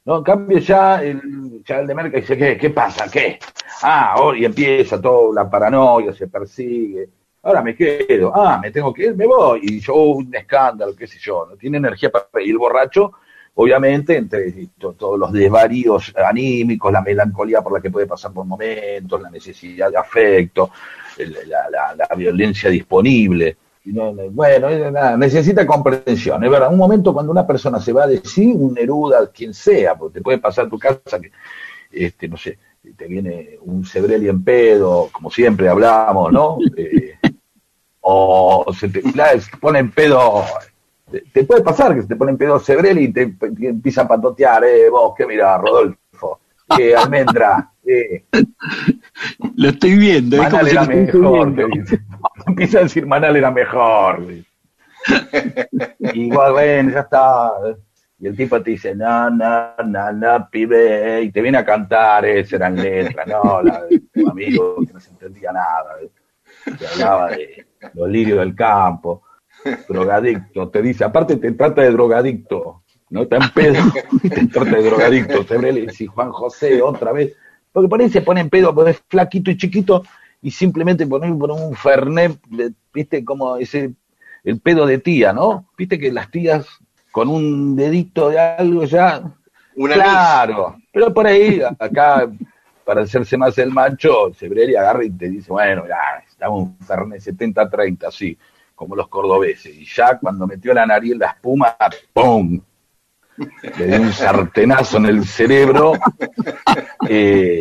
¿no? En cambio ya el chaval de merca dice, ¿qué, qué pasa? ¿Qué? Ah, hoy empieza toda la paranoia, se persigue. Ahora me quedo, ah, me tengo que ir, me voy. Y yo, un escándalo, qué sé yo, no tiene energía para ir el borracho obviamente entre todos los desvaríos anímicos, la melancolía por la que puede pasar por momentos, la necesidad de afecto, la, violencia disponible. bueno, necesita comprensión, es verdad. Un momento cuando una persona se va de sí, un Neruda, quien sea, porque te puede pasar tu casa que, este, no sé, te viene un Sebrelli en pedo, como siempre hablamos, ¿no? Eh, o se te, pone en pedo te, puede pasar que se te ponen pedo Sebrel y te, empieza a patotear, eh, vos, que mira, Rodolfo, que almendra, eh. Lo estoy viendo, Manal era mejor, empieza a decir Manal era mejor. Igual, bueno, ya está. Y el tipo te dice, na, na, na, na, pibe, y te viene a cantar, esa eran letras, no, la de tu amigo que no se entendía nada, que hablaba de los lirios del campo. Drogadicto, te dice, aparte te trata de drogadicto, no tan pedo, te trata de drogadicto, Sebrelli, y Juan José otra vez, porque por ahí se pone en pedo, porque es flaquito y chiquito, y simplemente poner por un fernet, viste, como ese, el pedo de tía, ¿no? Viste que las tías con un dedito de algo ya, claro, pero por ahí, acá, para hacerse más el macho, Sebrelli agarra y te dice, bueno, ya, estamos un fernet 70-30, así, como los cordobeses, y ya cuando metió la nariz en la espuma, ¡pum! Le dio un sartenazo en el cerebro, eh,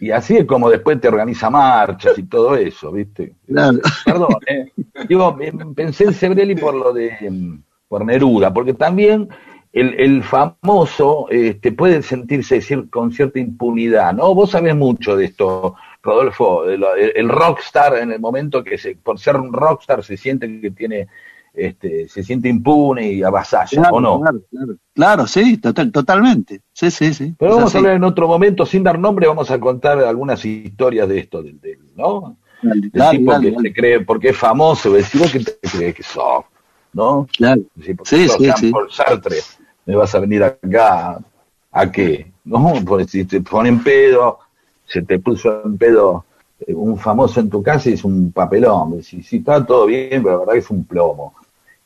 y así es como después te organiza marchas y todo eso, ¿viste? Perdón, ¿eh? Digo, pensé en Sebrelli por lo de, por Neruda, porque también el, el famoso este, puede sentirse con cierta impunidad, ¿no? Vos sabés mucho de esto, Rodolfo, el, rockstar en el momento que se, por ser un rockstar se siente que tiene este, se siente impune y avasalla, ¿o no? Claro, claro, claro sí, total, totalmente. Sí, sí, sí. Pero vamos a hablar en otro momento, sin dar nombre, vamos a contar algunas historias de esto, del, ¿no? Del tipo que se cree, porque es famoso, decir vos que te crees que sos, ¿no? Claro. sí, sí, sí. Por Sartre, me vas a venir acá, ¿a qué? ¿No? Porque si te ponen pedo, se te puso en pedo eh, un famoso en tu casa y es un papelón. Si, si está todo bien, pero la verdad que es un plomo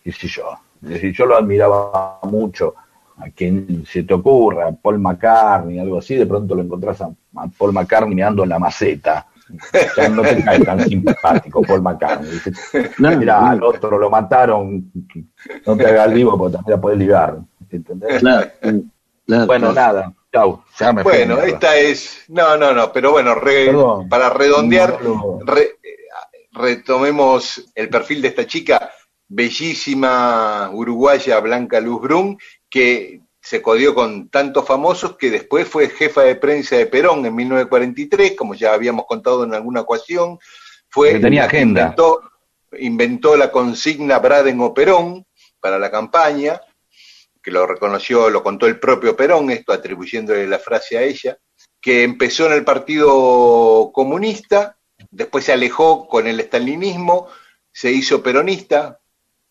qué sé yo. decir, yo lo admiraba mucho. A quien se te ocurra, Paul McCartney, algo así, de pronto lo encontrás a, Paul McCartney mirando en la maceta. Ya no te cae tan simpático Paul McCartney. mira, al otro lo mataron, no te hagas vivo porque también la podés ligar. ¿Entendés? bueno, nada. Bueno, esta es. No, no, no, pero bueno, para redondear, retomemos el perfil de esta chica bellísima uruguaya Blanca Luz Brun, que se codió con tantos famosos que después fue jefa de prensa de Perón en 1943, como ya habíamos contado en alguna ocasión. Fue, tenía agenda. Inventó, inventó la consigna Braden o Perón para la campaña, que lo reconoció, lo contó el propio Perón, esto atribuyéndole la frase a ella, que empezó en el Partido Comunista, después se alejó con el estalinismo, se hizo peronista,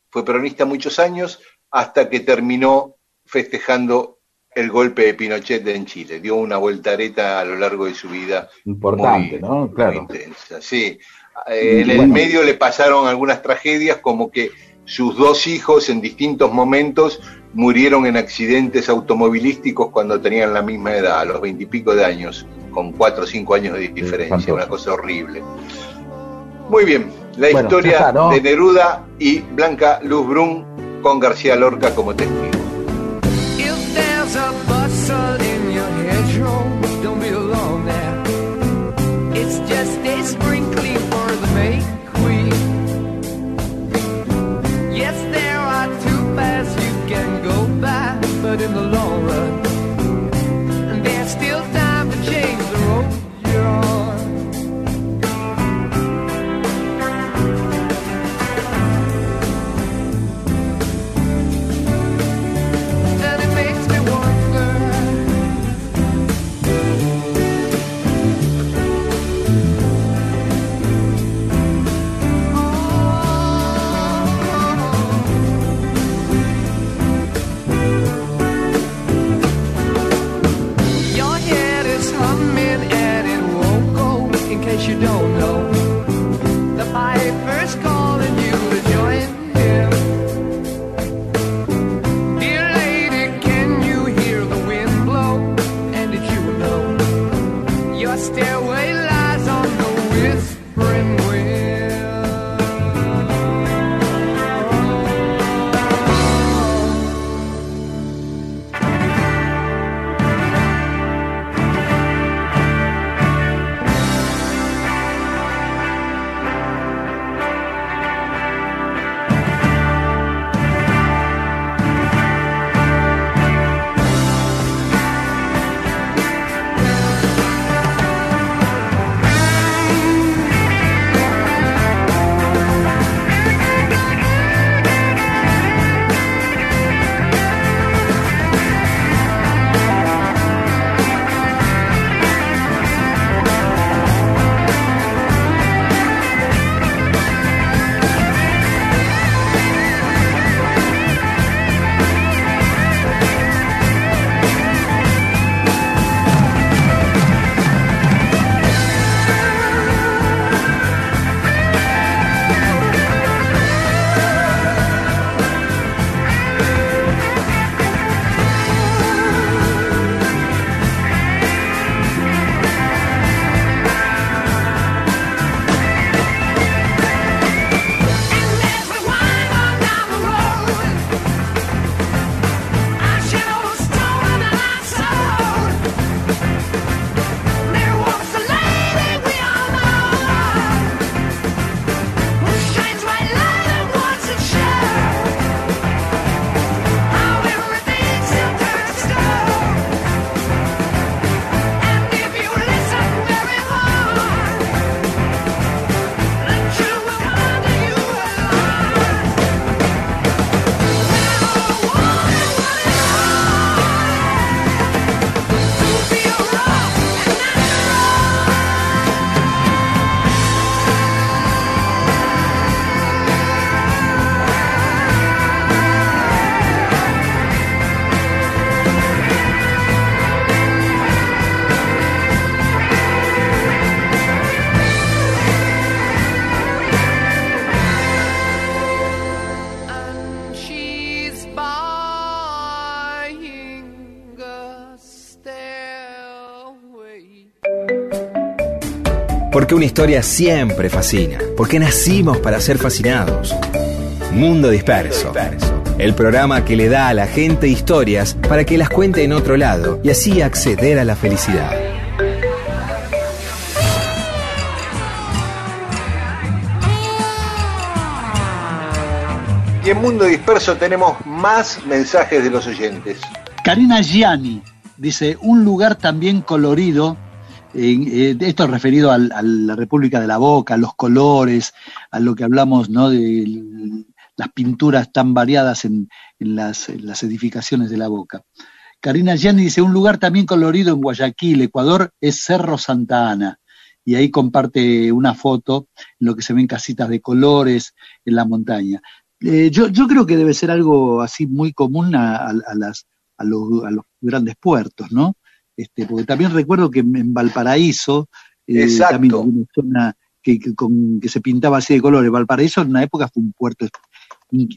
fue peronista muchos años hasta que terminó festejando el golpe de Pinochet en Chile. Dio una voltareta a lo largo de su vida. Importante, ¿no? Claro. intensa, sí. Eh, en el medio le pasaron algunas tragedias como que sus dos hijos en distintos momentos murieron en accidentes automovilísticos cuando tenían la misma edad, a los veintipico de años, con cuatro o cinco años de diferencia, una cosa horrible. Muy bien, la historia de Neruda y Blanca Luz Brun con García Lorca como testigo. Porque una historia siempre fascina. Porque nacimos para ser fascinados. Mundo Disperso. El programa que le da a la gente historias para que las cuente en otro lado y así acceder a la felicidad. Y en Mundo Disperso tenemos más mensajes de los oyentes. Karina Gianni dice, un lugar también colorido, eh, esto es referido al- a la República de la Boca, a los colores, a lo que hablamos ¿no? de las pinturas tan variadas en, en las, en edificaciones de la Boca. Karina Gianni dice, un lugar también colorido en Guayaquil, Ecuador, es Cerro Santa Ana. Y ahí comparte una foto en lo que se ven casitas de colores en la montaña. Eh, yo, creo que debe ser algo así muy común a los grandes puertos, ¿no? Este, porque también recuerdo que en, Valparaíso eh, también una zona que, que, con- que se pintaba así de colores. Valparaíso en una época fue un puerto,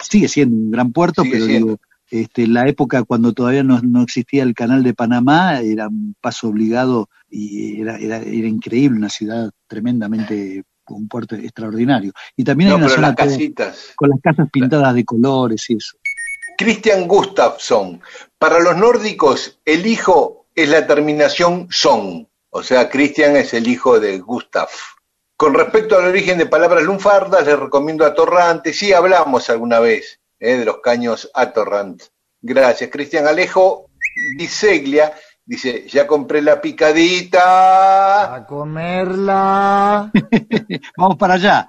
sigue siendo un gran puerto, Sigue pero siendo. digo, este, la época cuando todavía no, no existía el canal de Panamá era un paso obligado y era, era, era increíble, una ciudad tremendamente, un puerto extraordinario. Y también No, hay una zona las toda- casitas. con las casas pintadas de colores y eso. Christian Gustafsson. Para los nórdicos, el hijo es la terminación son. O sea, Christian es el hijo de Gustav. Con respecto al origen de palabras lunfardas, les recomiendo Atorrante. Sí, hablamos alguna vez eh, de los caños Atorrant. Gracias, Cristian Alejo. Diseglia dice, ya compré la picadita. A comerla. Vamos para allá.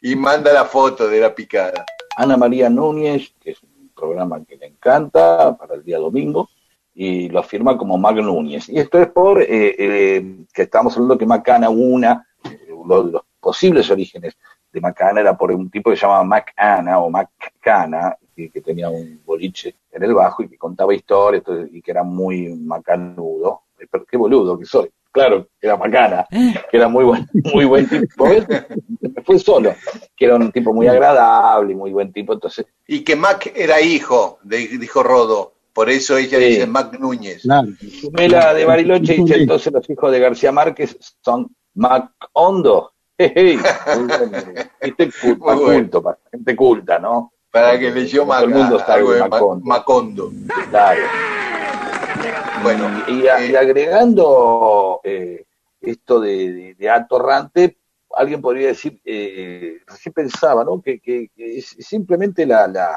y manda la foto de la picada. Ana María Núñez, que es un programa que le encanta para el día domingo, y lo afirma como Mac Núñez. Y esto es por eh, eh, que estamos hablando que Macana, una, eh, lo- los posibles orígenes de Macana era por un tipo que se llamaba Macana o Macana, que, que tenía un boliche en el bajo y que contaba historias y que era muy macanudo. Eh, Pero qué boludo que soy. Claro, que era Macana, que era muy buen, muy buen tipo. Me fue solo, que era un tipo muy agradable, muy buen tipo, entonces Y que Mac era hijo, de- dijo Rodo. Por eso ella Sí. dice Mac Núñez. Claro. Sumela de Bariloche dice entonces los hijos de García Márquez son Macondo. Jeje. Muy bueno. Viste, Cul- Muy bueno. culto, para gente culta, ¿no? Para que leyó Todo Mac, el mundo sabe algo de Macondo. Ma- Macondo. Claro. Bueno, Y, y eh, y agregando eh, esto de, de, de atorrante, alguien podría decir, eh, recién pensaba, ¿no? Que, que- que es simplemente la, la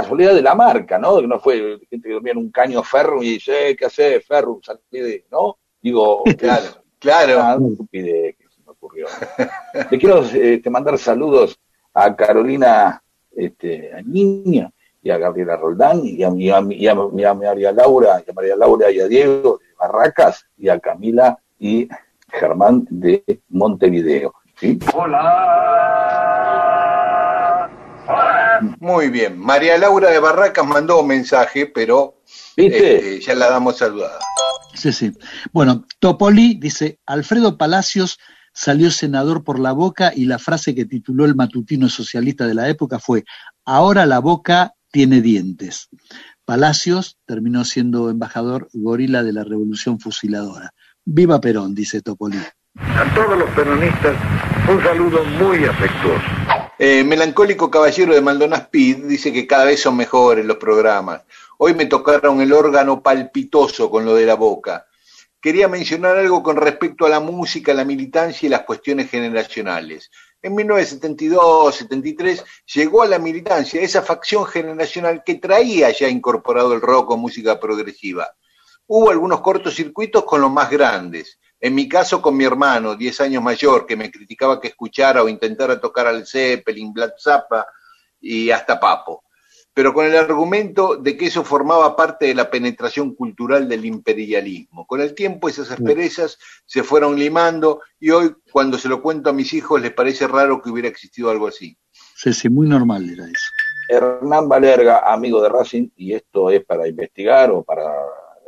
casualidad de la marca, ¿no? Que no fue gente que dormía en un caño ferro y dice, eh, ¿qué hace ferro? Salí de, ¿no? Digo, claro, claro. Ah, que se me ocurrió. Le quiero este, mandar saludos a Carolina este, a Niña y a Gabriela Roldán y a, y a- y a- y a María Laura, y a María Laura y a Diego de Barracas y a Camila y Germán de Montevideo. ¿sí? Muy bien. María Laura de Barracas mandó un mensaje, pero ¿Viste? este, ya la damos saludada. Sí, sí. Bueno, Topoli dice, Alfredo Palacios salió senador por la boca y la frase que tituló el matutino socialista de la época fue, ahora la boca tiene dientes. Palacios terminó siendo embajador gorila de la revolución fusiladora. Viva Perón, dice Topoli. A todos los peronistas, un saludo muy afectuoso. Eh, Melancólico Caballero de Maldonado Speed dice que cada vez son mejores los programas. Hoy me tocaron el órgano palpitoso con lo de la boca. Quería mencionar algo con respecto a la música, la militancia y las cuestiones generacionales. En 1972-73 llegó a la militancia esa facción generacional que traía ya incorporado el rock o música progresiva. Hubo algunos cortocircuitos con los más grandes. En mi caso con mi hermano, 10 años mayor, que me criticaba que escuchara o intentara tocar al Zeppelin, Black Zappa y hasta Papo. Pero con el argumento de que eso formaba parte de la penetración cultural del imperialismo. Con el tiempo esas asperezas se fueron limando y hoy cuando se lo cuento a mis hijos les parece raro que hubiera existido algo así. Sí, sí, muy normal era eso. Hernán Valerga, amigo de Racing, y esto es para investigar o para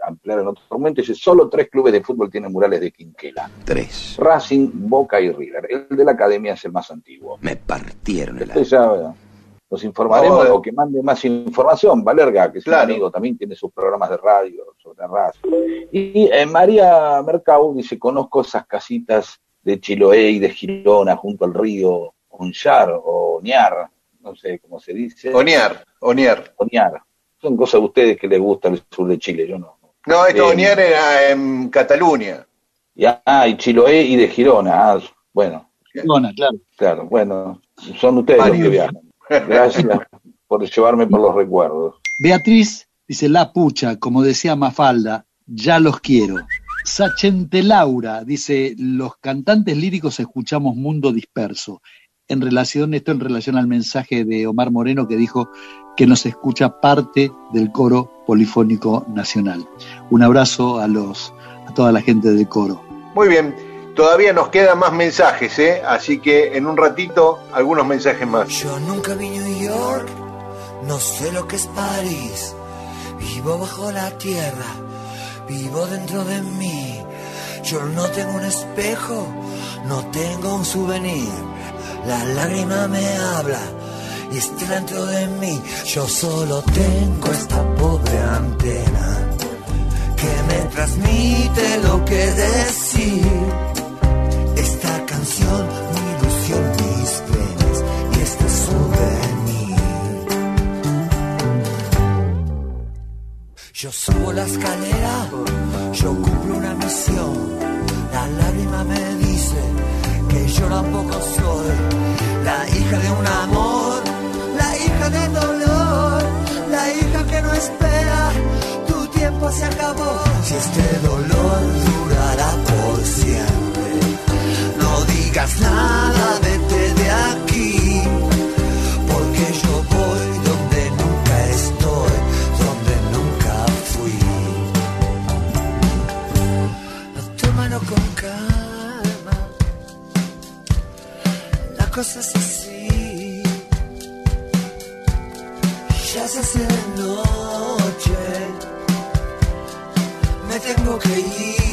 ampliar en otro momento, dice, solo tres clubes de fútbol tienen murales de Quinquela. Tres. Racing, Boca y River. El de la academia es el más antiguo. Me partieron el ya nos informaremos No, o que mande más información. Valerga, que es Claro. un amigo, también tiene sus programas de radio sobre Racing. Y eh, María Mercado dice, conozco esas casitas de Chiloé y de Girona junto al río Onchar o Oñar, no sé cómo se dice. Oñar, Oñar. Oñar. Son cosas de ustedes que les gusta el sur de Chile, yo no. No, esto Eh, era en Cataluña. Y, ah, y Chiloé y de Girona. Ah, bueno, Girona, claro. claro, bueno, son ustedes los que viajan. Gracias por llevarme por los recuerdos. Beatriz dice, la pucha, como decía Mafalda, ya los quiero. Sachente Laura dice, los cantantes líricos escuchamos mundo disperso. En relación, esto en relación al mensaje de Omar Moreno que dijo que nos escucha parte del coro polifónico nacional. Un abrazo a los, a toda la gente del coro. Muy bien, todavía nos quedan más mensajes, ¿eh? Así que en un ratito, algunos mensajes más. Yo nunca vi New York, no sé lo que es París. Vivo bajo la tierra, vivo dentro de mí. Yo no tengo un espejo, no tengo un souvenir. La lágrima me habla y está dentro de mí. Yo solo tengo esta pobre antena que me transmite lo que decir. Esta canción, mi ilusión, mis penas y este souvenir. Yo subo la escalera, yo cumplo una misión. La lágrima me dice que yo tampoco soy la hija de un amor, la hija del dolor, la hija que no espera. Tu tiempo se acabó. Si este dolor durará por siempre, no digas nada, de aquí. La cosa es así. Ya se hace de noche, me tengo que ir.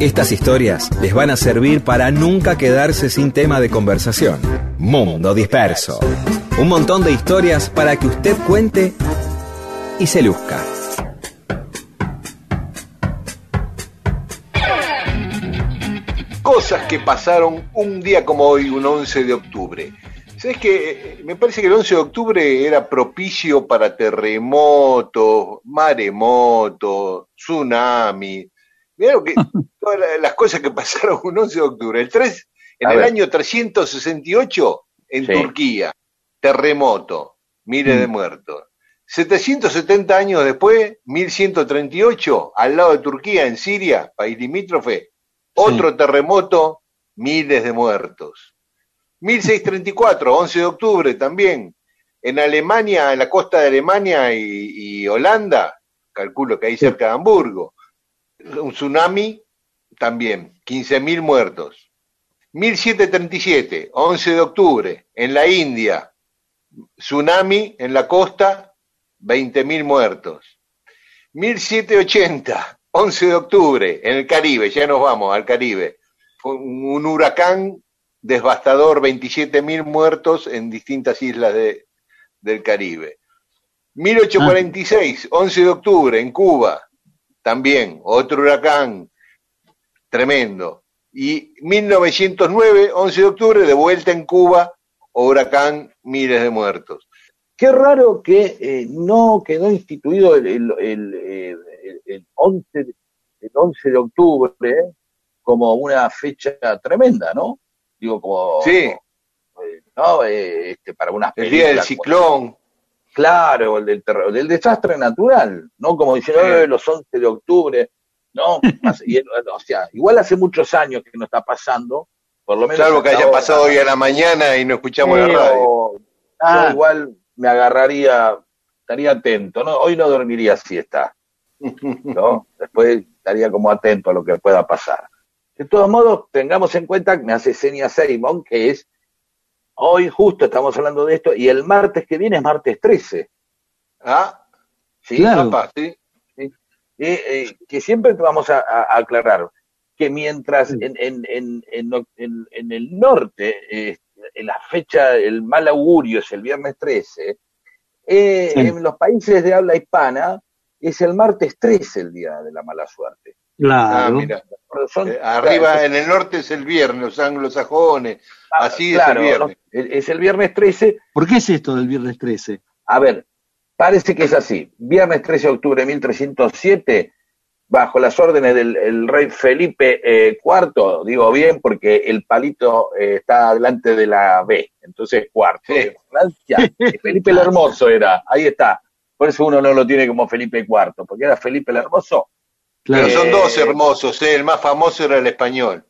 Estas historias les van a servir para nunca quedarse sin tema de conversación. Mundo Disperso. Un montón de historias para que usted cuente y se luzca. Cosas que pasaron un día como hoy, un 11 de octubre. ¿Sabes que Me parece que el 11 de octubre era propicio para terremotos, maremotos, tsunami. Mirá lo que, todas la- las cosas que pasaron un 11 de octubre. El 3, en A el ver. año 368, en Sí. Turquía, terremoto, miles de muertos. 770 años después, 1138, al lado de Turquía, en Siria, país limítrofe, otro terremoto, miles de muertos. 1634, 11 de octubre también, en Alemania, en la costa de Alemania y, y Holanda, calculo que ahí cerca de Hamburgo, un tsunami también, 15.000 muertos. 1737, 11 de octubre, en la India, tsunami en la costa, 20.000 muertos. 1780, 11 de octubre, en el Caribe, ya nos vamos al Caribe. Un huracán devastador, 27.000 muertos en distintas islas de- del Caribe. 1846, 11 de octubre, en Cuba, también, otro huracán tremendo. Y 1909, 11 de octubre, de vuelta en Cuba, huracán, miles de muertos. Qué raro que eh, no quedó instituido el, el, el, eh, el- el 11, de- el 11 de octubre eh, como una fecha tremenda, ¿no? Digo, como... Sí. ¿no? Este, para unas El día del ciclón. Claro, el del, terror, del desastre natural, ¿no? Como diciendo Sí. "Eh, los 11 de octubre, ¿no? Y, o sea, igual hace muchos años que no está pasando, por lo menos. Salvo que haya pasado hoy a la mañana y no escuchamos la radio. o- Ah. Yo igual me agarraría, estaría atento, ¿no? Hoy no dormiría siesta, ¿no? Después estaría como atento a lo que pueda pasar. De todos modos, tengamos en cuenta que me hace seña Simon, que es, hoy justo estamos hablando de esto, y el martes que viene es martes 13. Ah, ¿sí? Claro. papá, sí. Eh, eh, que siempre vamos a, aclarar que mientras en, en, en, en, el norte, eh, en la fecha, el mal augurio es el viernes 13, eh, Sí. en los países de habla hispana es el martes 13 el día de la mala suerte. Ah, Claro. mira. Son- Eh, arriba en el norte es el viernes, los anglosajones. Así es el viernes. ¿no? es el viernes 13 ¿Por qué es esto del viernes 13? A ver, parece que es así. Viernes 13 de octubre de 1307, bajo las órdenes del el rey Felipe eh, IV, digo bien porque el palito eh, está delante de la B, entonces cuarto. Sí. Francia, eh, Felipe el Hermoso era, ahí está. Por eso uno no lo tiene como Felipe IV, porque era Felipe el Hermoso. Claro. Pero son Eh, dos hermosos, ¿eh? el más famoso era el español.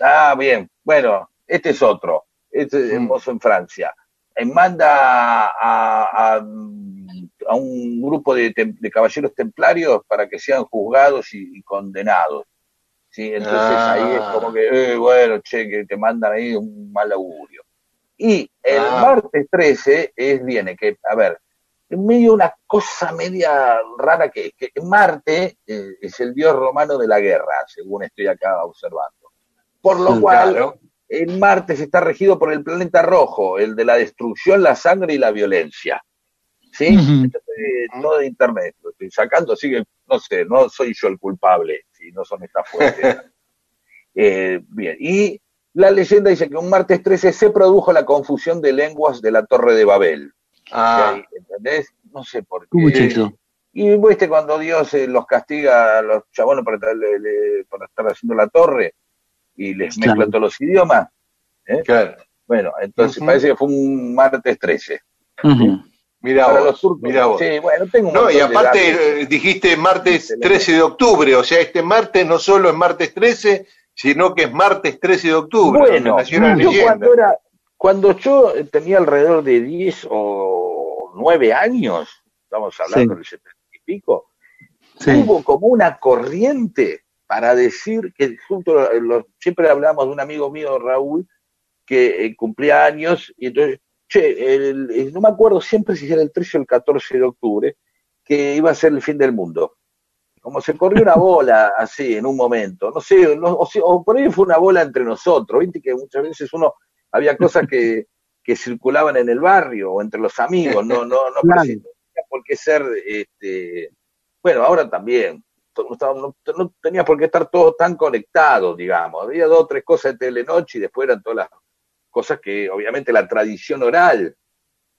Ah, bien. Bueno, este es otro. Este es Mm. hermoso en Francia. Eh, manda a, a- a un grupo de, de caballeros templarios para que sean juzgados y, y condenados. ¿sí? Entonces Ah. ahí es como que, eh, bueno, che, que te mandan ahí un mal augurio. Y el Ah. martes 13 es, viene que, a ver, en medio una cosa media rara que es que Marte eh, es el dios romano de la guerra, según estoy acá observando. Por lo Sí, cual, el Martes está regido por el planeta rojo, el de la destrucción, la sangre y la violencia. ¿Sí? Entonces, todo de internet lo estoy sacando, así que no sé, no soy yo el culpable, si no son estas fuentes. Eh, bien, y la leyenda dice que un martes 13 se produjo la confusión de lenguas de la Torre de Babel. Ah, Ahí, ¿Entendés? No sé por qué. ¿Cómo es eso? Y viste cuando Dios eh, los castiga a los chabones por estar, le- le- por estar haciendo la torre y les Claro. mezcla todos los idiomas. ¿eh? claro. Bueno, entonces Ujú. parece que fue un martes 13. Ujú. Mira Para vos, mira vos. Sí, bueno, tengo un No, y aparte eh, dijiste martes Excelente. 13 de octubre, o sea, este martes no solo es martes 13, sino que es martes 13 de octubre. Bueno, yo leyenda. cuando era, cuando yo tenía alrededor de 10 o 9 años, estamos hablando Sí. del 70 y pico, Sí. hubo como una corriente para decir que justo eh, lo- siempre hablamos de un amigo mío, Raúl, que eh, cumplía años, y entonces, che, el- el- no me acuerdo siempre si era el 13 o el 14 de octubre, que iba a ser el fin del mundo. Como se corrió una bola así en un momento, no sé, no- o, sea, o por ahí fue una bola entre nosotros, viste que muchas veces uno, había cosas que, que circulaban en el barrio o entre los amigos, no, no, no, Claro. tenía por qué ser, este, bueno, ahora también, no, no- no tenía por qué estar todo tan conectado, digamos. Había dos o tres cosas de telenoche y después eran todas las cosas que obviamente la tradición oral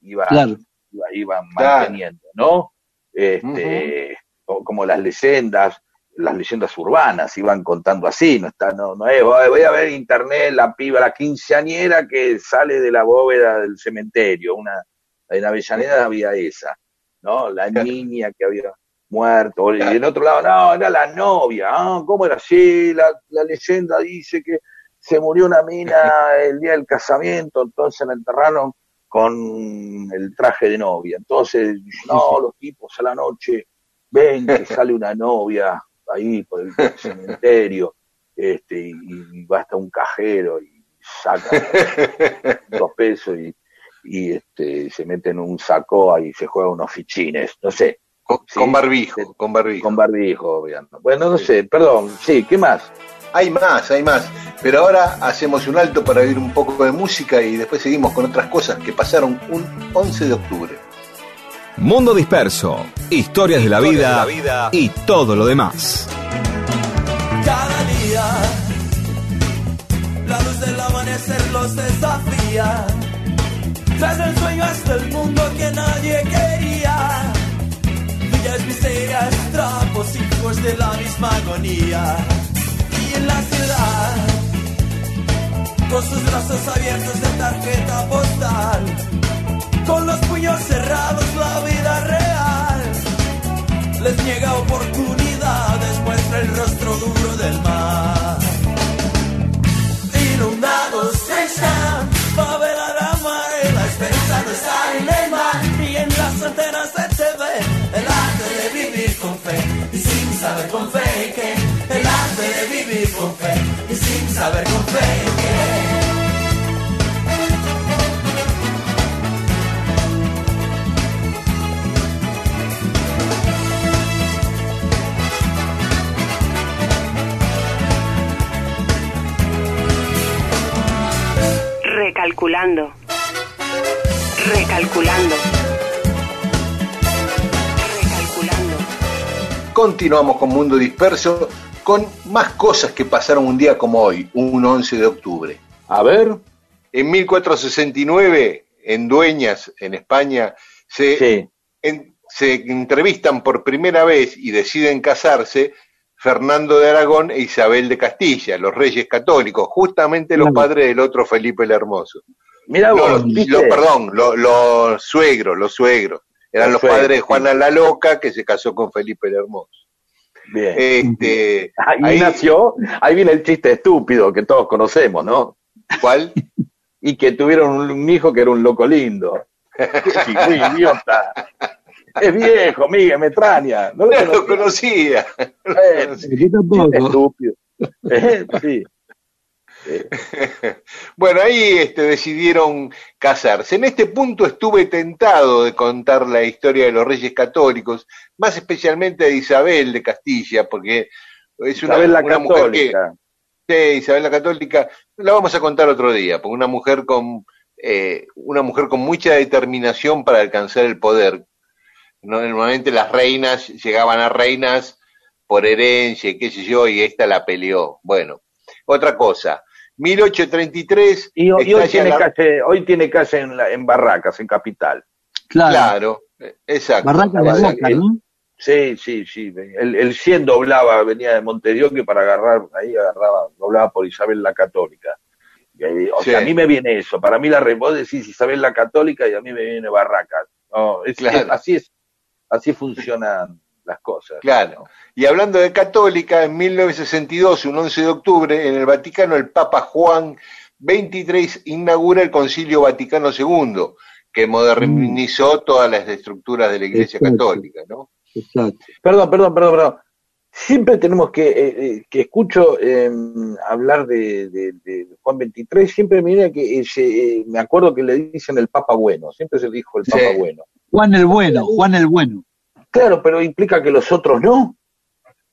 iba, Claro. iba, iba Claro. manteniendo, ¿no? Este, o como las leyendas, las leyendas urbanas iban contando así, no está, no, no es, voy a ver en internet la piba, la quinceañera que sale de la bóveda del cementerio, una, en Avellaneda había esa, ¿no? La niña que había muerto, y del otro lado, no, era la novia, ah, ¿cómo era así? La, la leyenda dice que se murió una mina el día del casamiento, entonces la enterraron con el traje de novia. Entonces, no, los tipos a la noche ven que sale una novia ahí por el cementerio, este, y, y va hasta un cajero y saca dos pesos y, y este, se mete en un saco y se juega unos fichines, no sé. Con, Sí. con barbijo, con barbijo. Con barbijo, obviamente. Bueno, no sé, perdón, sí, ¿qué más? Hay más, hay más. Pero ahora hacemos un alto para oír un poco de música y después seguimos con otras cosas que pasaron un 11 de octubre. Mundo Disperso, historias de la vida y todo lo demás. Cada día, la luz del amanecer los desafía. Tras el sueño hasta el mundo que nadie quería. Villas misterias, trapos, hijos de la misma agonía. Y en la ciudad, con sus brazos abiertos de tarjeta postal con los puños cerrados la vida real. Les niega oportunidades, muestra el rostro duro del mar. Inundados están, va a ver la mar y la esperanza no está en el mar. Y en las antenas se te ve el arte de vivir con fe y sin saber con fe que el arte de vivir con fe y sin saber con fe. Recalculando. Recalculando. Recalculando. Continuamos con Mundo Disperso con más cosas que pasaron un día como hoy, un 11 de octubre. A ver. En 1469, en Dueñas, en España, se, Sí. en- se entrevistan por primera vez y deciden casarse Fernando de Aragón e Isabel de Castilla, los reyes católicos, justamente los padres del otro Felipe el Hermoso. Mira vos, los, los- perdón, los, suegros, los suegros. Eran Los los, padres de Juana la Loca que se casó con Felipe el Hermoso. Bien. Este, Ahí, ahí- nació, ahí viene el chiste estúpido que todos conocemos, ¿no? ¿Cuál? Y que tuvieron un, hijo que era un loco lindo. Idiota. Es viejo, Miguel, me extraña. No lo No lo conocía. chiste tampoco. estúpido. Eh, Sí. Bueno, ahí este, decidieron casarse. En este punto estuve tentado de contar la historia de los reyes católicos, más especialmente de Isabel de Castilla, porque es una, Isabel la una mujer que. Sí, Isabel la Católica, la vamos a contar otro día, porque una mujer con eh, una mujer con mucha determinación para alcanzar el poder. No- Normalmente las reinas llegaban a reinas por herencia, y qué sé yo, y esta la peleó. Bueno, otra cosa. 1833 Y, hoy- y hoy, tiene la- calle, hoy tiene calle en, la- en Barracas, en Capital. Claro. Claro, eh, exacto. Barraca de O sea, Boca, el- ¿no? Sí, sí, sí. El, el 100 doblaba, venía de Montevideo que para agarrar, ahí agarraba, doblaba por Isabel la Católica. Y ahí- o Sí. sea, a mí me viene eso. Para mí la vos decís Isabel la Católica y a mí me viene Barracas. No, es, Claro. es- así es, así funcionan las cosas. Claro. Y hablando de católica, en 1962, un 11 de octubre, en el Vaticano, el Papa Juan XXIII inaugura el Concilio Vaticano II, que modernizó todas las estructuras de la Iglesia Exacto. Católica, ¿no? Exacto. Perdón, perdón, perdón, perdón. Siempre tenemos que, eh, eh, que escucho eh, hablar de, de- de Juan 23, siempre me viene que eh, se- eh, me acuerdo que le dicen el Papa Bueno, siempre se dijo el Sí. Papa Bueno. Juan el Bueno, Juan el Bueno. Claro, pero implica que los otros no.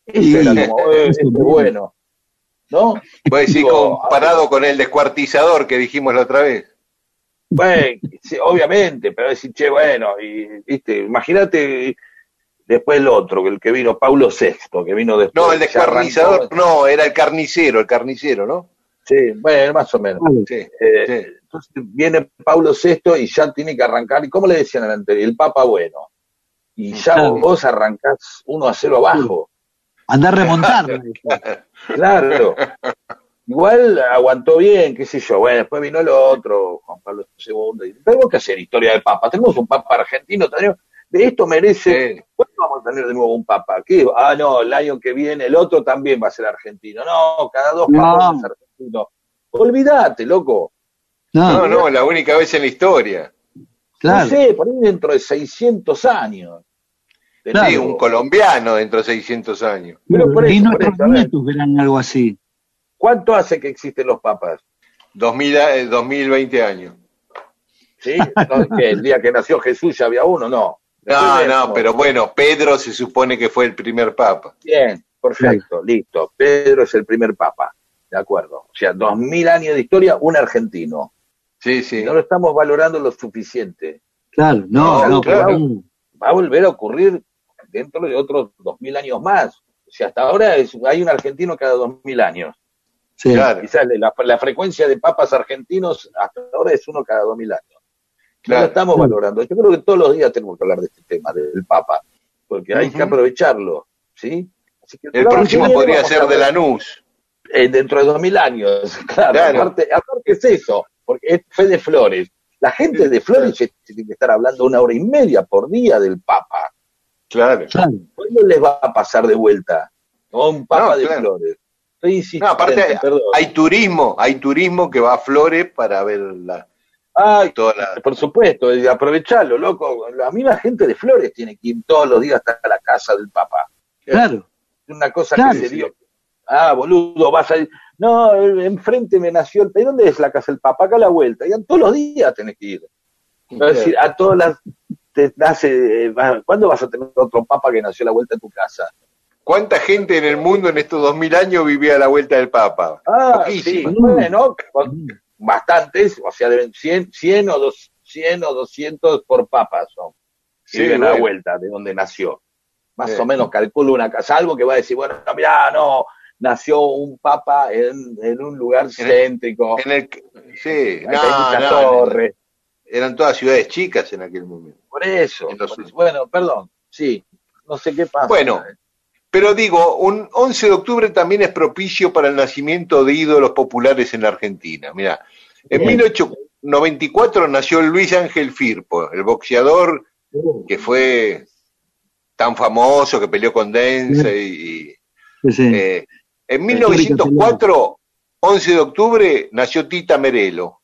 Ese era como, eh, este bueno. ¿No? Puede decir, Digo, comparado con el descuartizador que dijimos la otra vez. Bueno, sí, obviamente, pero decir, che, bueno, y, viste, imagínate después el otro, el que vino, Paulo VI, que vino después. No, el descuartizador no, era el carnicero, el carnicero, ¿no? Sí, bueno, más o menos. Sí, Eh, sí. Entonces viene Pablo VI y ya tiene que arrancar. ¿Y cómo le decían al anterior? El Papa Bueno. Y ya Claro. vos arrancás uno a cero abajo. Andá a remontar. Claro. Igual aguantó bien, qué sé yo. Bueno, después vino el otro, Juan Pablo II. Y tenemos que hacer historia de Papa. Tenemos un Papa argentino. tenemos- de esto merece. ¿Cuándo vamos a tener de nuevo un Papa? ¿Qué? Ah, no, el año que viene el otro también va a ser argentino. No, cada dos No. papas es argentino. Olvídate, loco. No, No, no, la única vez en la historia. claro. No sé, por ahí dentro de 600 años. Claro. Sí, un colombiano dentro de 600 años. Pero por y eso, por nuestros eso, ver. nietos verán algo así. ¿Cuánto hace que existen los papas? 2000, a- eh, 2020 años. ¿Sí? ¿No? ¿Qué, ¿El día que nació Jesús ya había uno? No. No, no, pero bueno, Pedro se supone que fue el primer papa. Bien, perfecto, listo. Pedro es el primer papa. De acuerdo. O sea, dos mil años de historia, un argentino. Sí, sí. No lo estamos valorando lo suficiente. Claro, no, No, no, claro. pero no. Va a volver a ocurrir dentro de otros dos mil años más. O sea, hasta ahora es, hay un argentino cada dos mil años. Sí. Claro, Quizás la, la frecuencia de papas argentinos hasta ahora es uno cada dos mil años. No claro. lo estamos Claro. valorando. Yo creo que todos los días tenemos que hablar de este tema, del Papa, porque hay que aprovecharlo, ¿sí? Así que El próximo podría ser de Lanús. eh, dentro de dos mil años, claro. Claro. Aparte, aparte es eso, porque es fe de Flores. La gente de Flores tiene que estar hablando una hora y media por día del Papa. Claro. ¿Cuándo les va a pasar de vuelta? ¿No? Un papa de flores. no, aparte hay turismo, hay turismo que va a Flores para ver la, Ay, por supuesto, aprovecharlo, loco. La misma gente de Flores tiene que ir todos los días hasta la casa del Papa. Claro. Una cosa que se dio. Ah, boludo, vas a ir. No, enfrente me nació el. ¿Dónde es la casa del Papa? Acá a la vuelta. Y todos los días tenés que ir. Es decir, a todas las. Te nace, ¿Cuándo vas a tener otro Papa que nació a la vuelta de tu casa? ¿Cuánta gente en el mundo en estos dos mil años vivía a la vuelta del Papa? Ah, sí, bueno, bastantes, o sea, deben 100, 100 o 200 100 o 200 por papa son. Sí, viven a la vuelta de donde nació. Más o menos calculo una casa, algo que va a decir, bueno, no, mirá, no, nació un papa en, en un lugar céntrico. En el, sí, no, no, torre. Eran todas ciudades chicas en aquel momento. Por eso, bueno, perdón, sí, no sé qué pasa. Bueno, pero digo, un 11 de octubre también es propicio para el nacimiento de ídolos populares en la Argentina. Mira, en 1894 nació Luis Ángel Firpo, el boxeador que fue tan famoso, que peleó con Dense y... Eh, en 1904, 11 de octubre, nació Tita Merelo.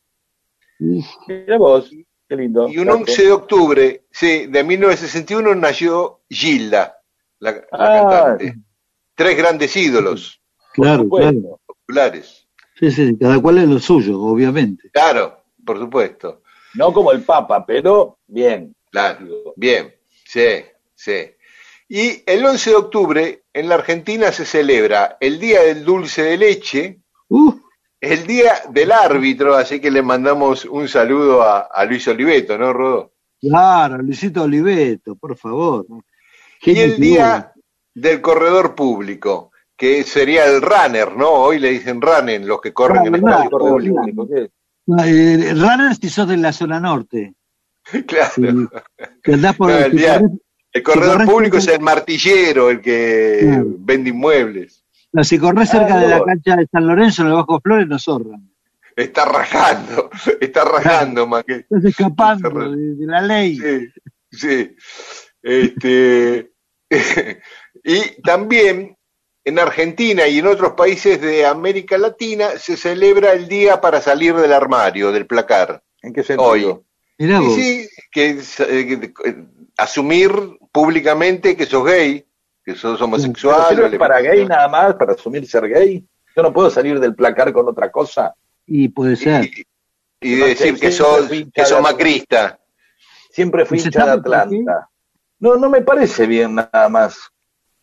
Mira vos, qué lindo. Y un 11 de octubre, sí, de 1961 nació Gilda la, ah. cantante. Tres grandes ídolos. Claro, claro. Populares. Sí, sí, cada cual es lo suyo, obviamente. Claro, por supuesto. No como el Papa, pero bien. Claro, bien, sí, sí. Y el 11 de octubre en la Argentina se celebra el Día del Dulce de Leche, uh. el Día del Árbitro, así que le mandamos un saludo a, a Luis Oliveto, ¿no, Rodo? Claro, Luisito Oliveto, por favor y el día del corredor público, que sería el runner, ¿no? Hoy le dicen runner los que corren en el espacio público. Eh, runner si sos de la zona norte. Claro. el, corredor público es el martillero, el que vende inmuebles. si corres cerca de la cancha de San Lorenzo, en el Bajo Flores, no zorran. Está rajando, está rajando, más que. Estás escapando de, de, la ley. Sí, sí. Este, y también en Argentina y en otros países de América Latina se celebra el día para salir del armario, del placar. ¿En qué sentido? Hoy. Sí, que, eh, asumir públicamente que sos gay, que sos homosexual. para gay nada más, para asumir ser gay? Yo no puedo salir del placar con otra cosa. Y puede ser. Y, decir que sos, que sos macrista. Siempre fui hincha de Atlanta. No, no me parece bien nada más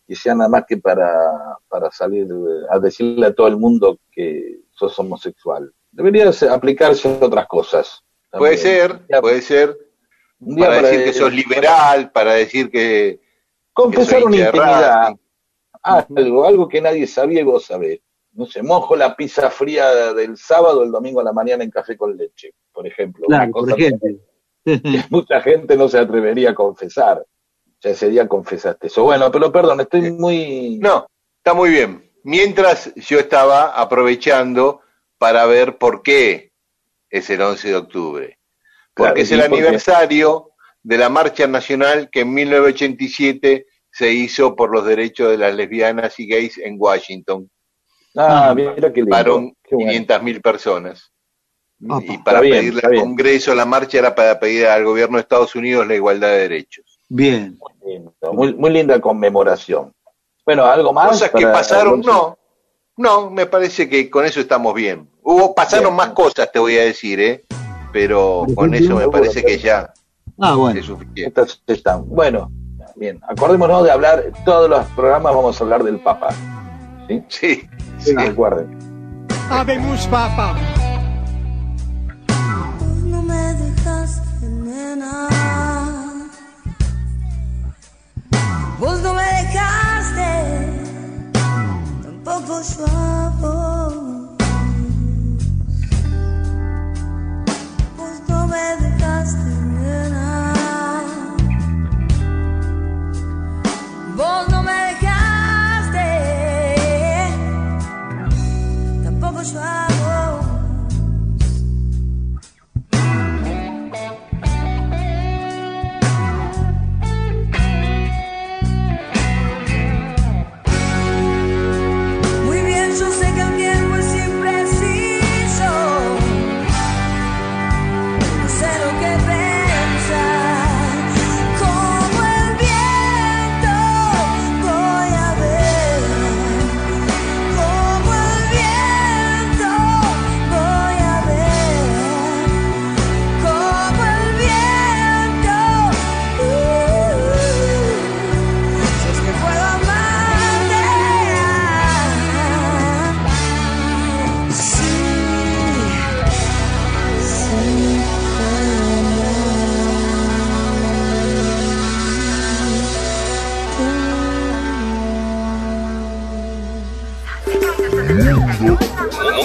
que sea nada más que para, para salir a decirle a todo el mundo que sos homosexual. Debería aplicarse a otras cosas. Puede ser, puede ser. para, decir que sos liberal, para decir que. Confesar una intimidad. Algo, algo que nadie sabía y vos sabés. No sé, mojo la pizza fría del sábado, el domingo a la mañana en café con leche, por ejemplo. Claro, por ejemplo. mucha gente no se atrevería a confesar ya ese día confesaste eso. Bueno, pero perdón, estoy muy... No, está muy bien. Mientras yo estaba aprovechando para ver por qué es el 11 de octubre. Porque es el aniversario de la marcha nacional que en 1987 se hizo por los derechos de las lesbianas y gays en Washington. Ah, mira qué lindo. Para 500.000 personas. y para pedirle al Congreso, la marcha era para pedir al gobierno de Estados Unidos la igualdad de derechos. Bien. Muy, muy, linda conmemoración. Bueno, algo más. Cosas que pasaron, no. No, me parece que con eso estamos bien. Hubo, pasaron más cosas, te voy a decir, ¿eh? Pero con eso me parece que ya ah, bueno. es suficiente. están. Bueno, bien. Acordémonos de hablar, todos los programas vamos a hablar del Papa. ¿Sí? Sí. sí. Recuerden. Habemos Papa. No me dejaste, nena. Vos no vos. Me dejaste. Vos no me dejaste, tampoco yo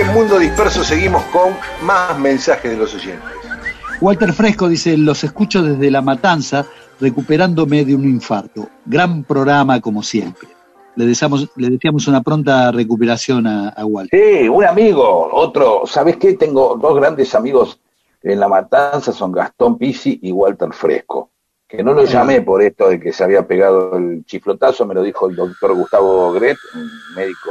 En Mundo Disperso seguimos con más mensajes de los oyentes. Walter Fresco dice, los escucho desde La Matanza, recuperándome de un infarto. Gran programa como siempre. Le deseamos, le deseamos una pronta recuperación a, a Walter. Sí, un amigo, otro, ¿sabes qué? Tengo dos grandes amigos en La Matanza, son Gastón Pisi y Walter Fresco. Que no lo llamé por esto de que se había pegado el chiflotazo, me lo dijo el doctor Gustavo Gret, un médico,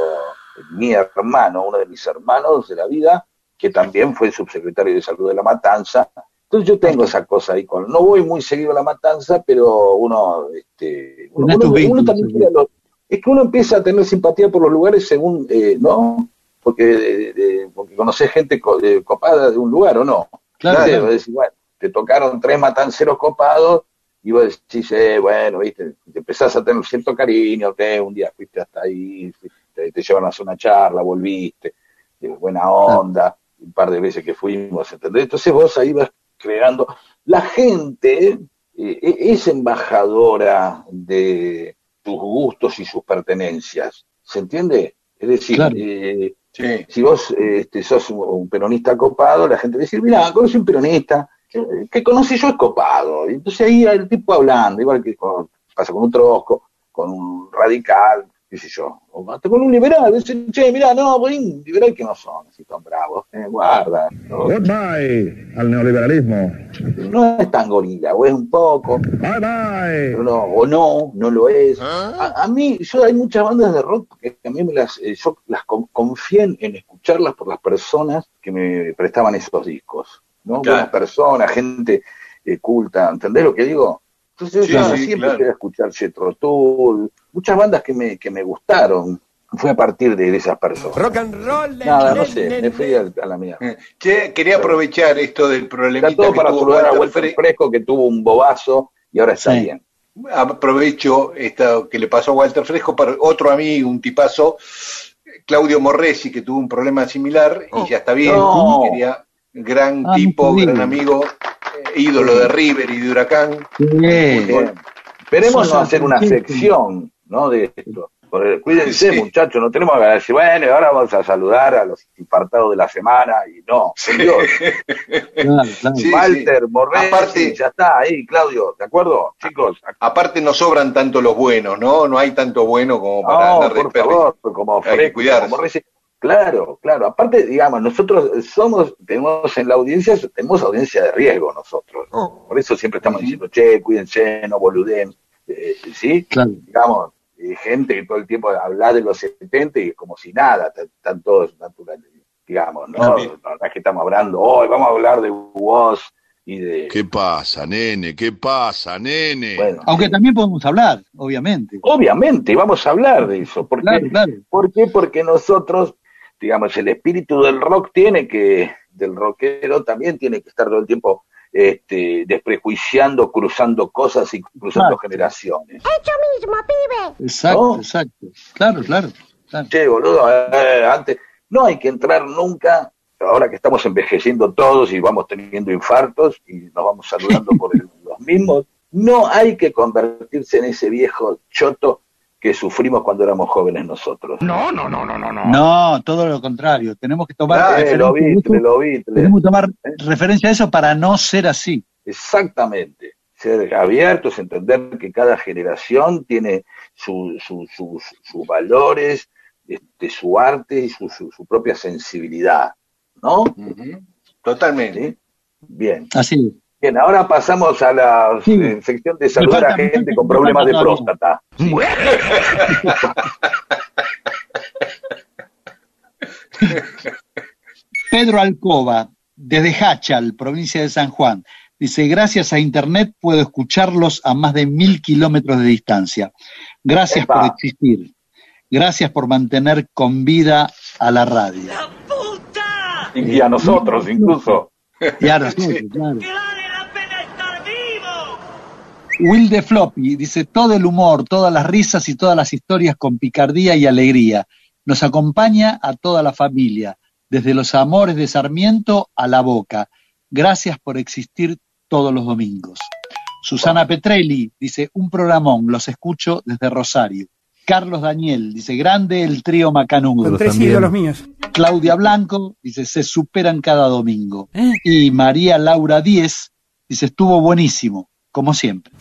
mi hermano, uno de mis hermanos de la vida, que también fue subsecretario de salud de La Matanza. Entonces yo tengo esa cosa ahí con, no voy muy seguido a La Matanza, pero uno, este, uno, uno- uno también los- es que uno empieza a tener simpatía por los lugares según, eh, ¿no? Porque, de- de- porque conoces gente co- eh, copada de un lugar o no. Claro, bueno, te tocaron tres matanceros copados y vos decís, eh, bueno, viste, te empezás a tener cierto cariño, que un día fuiste hasta ahí, fuiste- te, llevan a hacer una charla, volviste, de buena onda, un par de veces que fuimos, ¿entendés? Entonces vos ahí vas creando. La gente eh, es embajadora de tus gustos y sus pertenencias, ¿se entiende? Es decir, Claro. eh, si vos este, sos un, un peronista copado, la gente dice, mira, conoce un peronista, que, que conoce yo es copado. Y entonces ahí el tipo hablando, igual que con- pasa con un trosco, con un radical, qué sé yo, o hasta con un liberal, dicen, che, mira, no, un liberal que no son así tan bravos, eh, guarda. ¿no? Goodbye al neoliberalismo. no es tan gorila, o es un poco, Bye bye. no, o no, no lo es. A, a mí, yo hay muchas bandas de rock que a mí me las, eh, yo las con- confié en, en escucharlas por las personas que me prestaban esos discos, ¿no? Claro. Buenas personas, gente eh, culta, ¿entendés lo que digo? Entonces Sí, yo sí, siempre claro. quería escuchar Jethro Tull, muchas bandas que me, que me gustaron, fue a partir de, esas personas. Rock and roll. Nada, no sé, me fui a, a la mía. Che, quería aprovechar esto del Está problemita todo que para saludar a Walter Walter Fre- Fresco que tuvo un bobazo y ahora está Sí. bien. aprovecho esto que le pasó a Walter Fresco para otro amigo, un tipazo, Claudio Morresi, que tuvo un problema similar y ya está bien. No. Quería, gran Ah, tipo, bien. gran amigo, eh, ídolo de River y de Huracán. Bien. No hacer una sección, ¿no? De esto. Cuídense, Sí. muchachos, no tenemos que decir, bueno, y ahora vamos a saludar a los infartados de la semana, y no, por Dios. Claro, claro. Sí, Walter, Morresi, Aparte- ya está ahí, Claudio, ¿de acuerdo? Chicos, Aparte no sobran tanto los buenos, ¿no? No hay tanto bueno como para no, andar de por favor, como Hay que cuidarse. como. Claro, claro. Aparte, digamos, nosotros somos, tenemos en la audiencia, tenemos audiencia de riesgo nosotros. Por eso siempre estamos diciendo, che, cuídense, no boluden. Eh, ¿Sí? Claro. digamos, eh, gente que todo el tiempo habla de los 70 y es como si nada, están todos naturales, digamos, ¿no? No, Bien. no es que estamos hablando, hoy vamos a hablar de Woz y de... ¿Qué pasa, nene? ¿Qué pasa, nene? Bueno, Aunque también podemos hablar, obviamente. obviamente vamos a hablar de eso, porque, Claro, claro. ¿por qué? Porque nosotros, digamos, el espíritu del rock tiene que, del rockero también tiene que estar todo el tiempo este, desprejuiciando, cruzando cosas y cruzando Exacto. generaciones. Hecho mismo, pibe. Exacto, ¿No? exacto. Claro, claro. claro. Che, boludo, eh, antes no hay que entrar nunca, ahora que estamos envejeciendo todos y vamos teniendo infartos y nos vamos saludando por el- los mismos, no hay que convertirse en ese viejo choto que sufrimos cuando éramos jóvenes nosotros. No, no, no, no, no, no. No, todo lo contrario. Tenemos que tomar Eh, referencia lo a vi, eso. lo vi. Tenemos que tomar referencia a eso para no ser así. Exactamente. Ser abiertos, entender que cada generación tiene su- su- sus- sus valores, este, su arte y su, su- su propia sensibilidad. ¿No? Totalmente. ¿Sí? Bien. Así es. Bien, ahora pasamos a la Sí. eh, sección de saludar a gente falta- con problemas de próstata. Pedro Alcoba, desde Hachal, provincia de San Juan, dice, gracias a Internet puedo escucharlos a más de mil kilómetros de distancia. Gracias Epa. por existir. Gracias por mantener con vida a la radio. Y a nosotros incluso. Y a nosotros, claro. Will de Floppy dice, todo el humor, todas las risas y todas las historias con picardía y alegría. Nos acompaña a toda la familia, desde los amores de Sarmiento a la boca. Gracias por existir todos los domingos. Susana Petrelli dice, un programón, los escucho desde Rosario. Carlos Daniel dice, grande el trío Macanudo. Con tres ídolos míos. Claudia Blanco dice, se superan cada domingo. Y María Laura Díez dice, estuvo buenísimo, como siempre.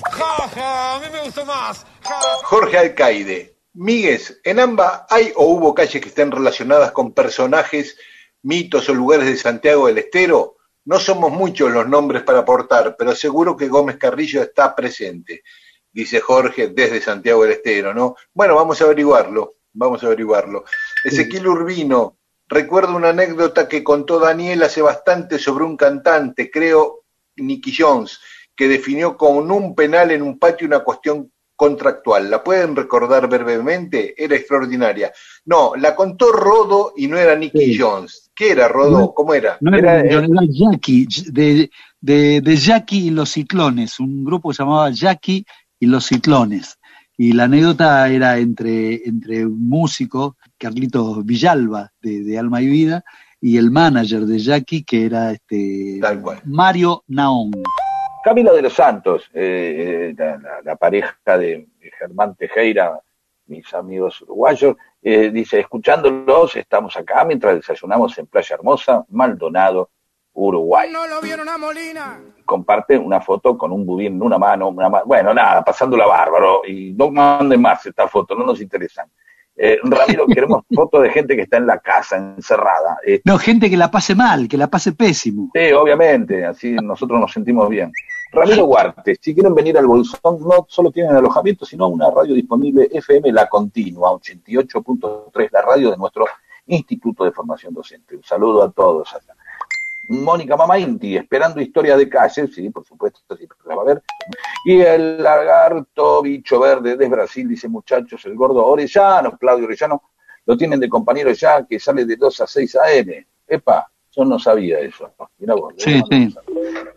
Jorge Alcaide. Míguez, ¿en AMBA hay o hubo calles que estén relacionadas con personajes, mitos o lugares de Santiago del Estero? No somos muchos los nombres para aportar, pero seguro que Gómez Carrillo está presente, dice Jorge desde Santiago del Estero, ¿no? Bueno, vamos a averiguarlo, vamos a averiguarlo. Ezequiel Urbino, recuerdo una anécdota que contó Daniel hace bastante sobre un cantante, creo Nicky Jones, que definió con un penal en un patio una cuestión contractual. ¿La pueden recordar brevemente? Era extraordinaria. No, la contó Rodo y no era Nicky Jones. ¿Qué era Rodo? No, ¿Cómo era? No era, era Jackie, de, de, de Jackie y los Ciclones, un grupo que se llamaba Jackie y los Ciclones. Y la anécdota era entre, entre un músico, Carlito Villalba, de, de Alma y Vida, y el manager de Jackie, que era este Mario Naón. Camila de los Santos, eh, la, la, la, pareja de Germán Tejera, mis amigos uruguayos, eh, dice, escuchándolos, estamos acá mientras desayunamos en Playa Hermosa, Maldonado, Uruguay. No lo vieron a Molina. Comparte una foto con un budín en una mano, una mano, bueno, nada, pasándola bárbaro, y no manden más esta foto, no nos interesan. Eh, Ramiro, queremos fotos de gente que está en la casa, encerrada. Eh, no, gente que la pase mal, que la pase pésimo. Sí, obviamente, así nosotros nos sentimos bien. Ramiro Huarte, si quieren venir al Bolsón, no solo tienen alojamiento, sino una radio disponible FM La Continua, 88.3, la radio de nuestro Instituto de Formación Docente. Un saludo a todos allá. Mónica Mama Inti, esperando historias de calle, sí, por supuesto, siempre la va a ver. Y el lagarto bicho verde de Brasil, dice muchachos, el gordo Orellano, Claudio Orellano, lo tienen de compañero ya, que sale de 2 a 6 AM. Epa, yo no sabía eso. Mira vos, sí, sí.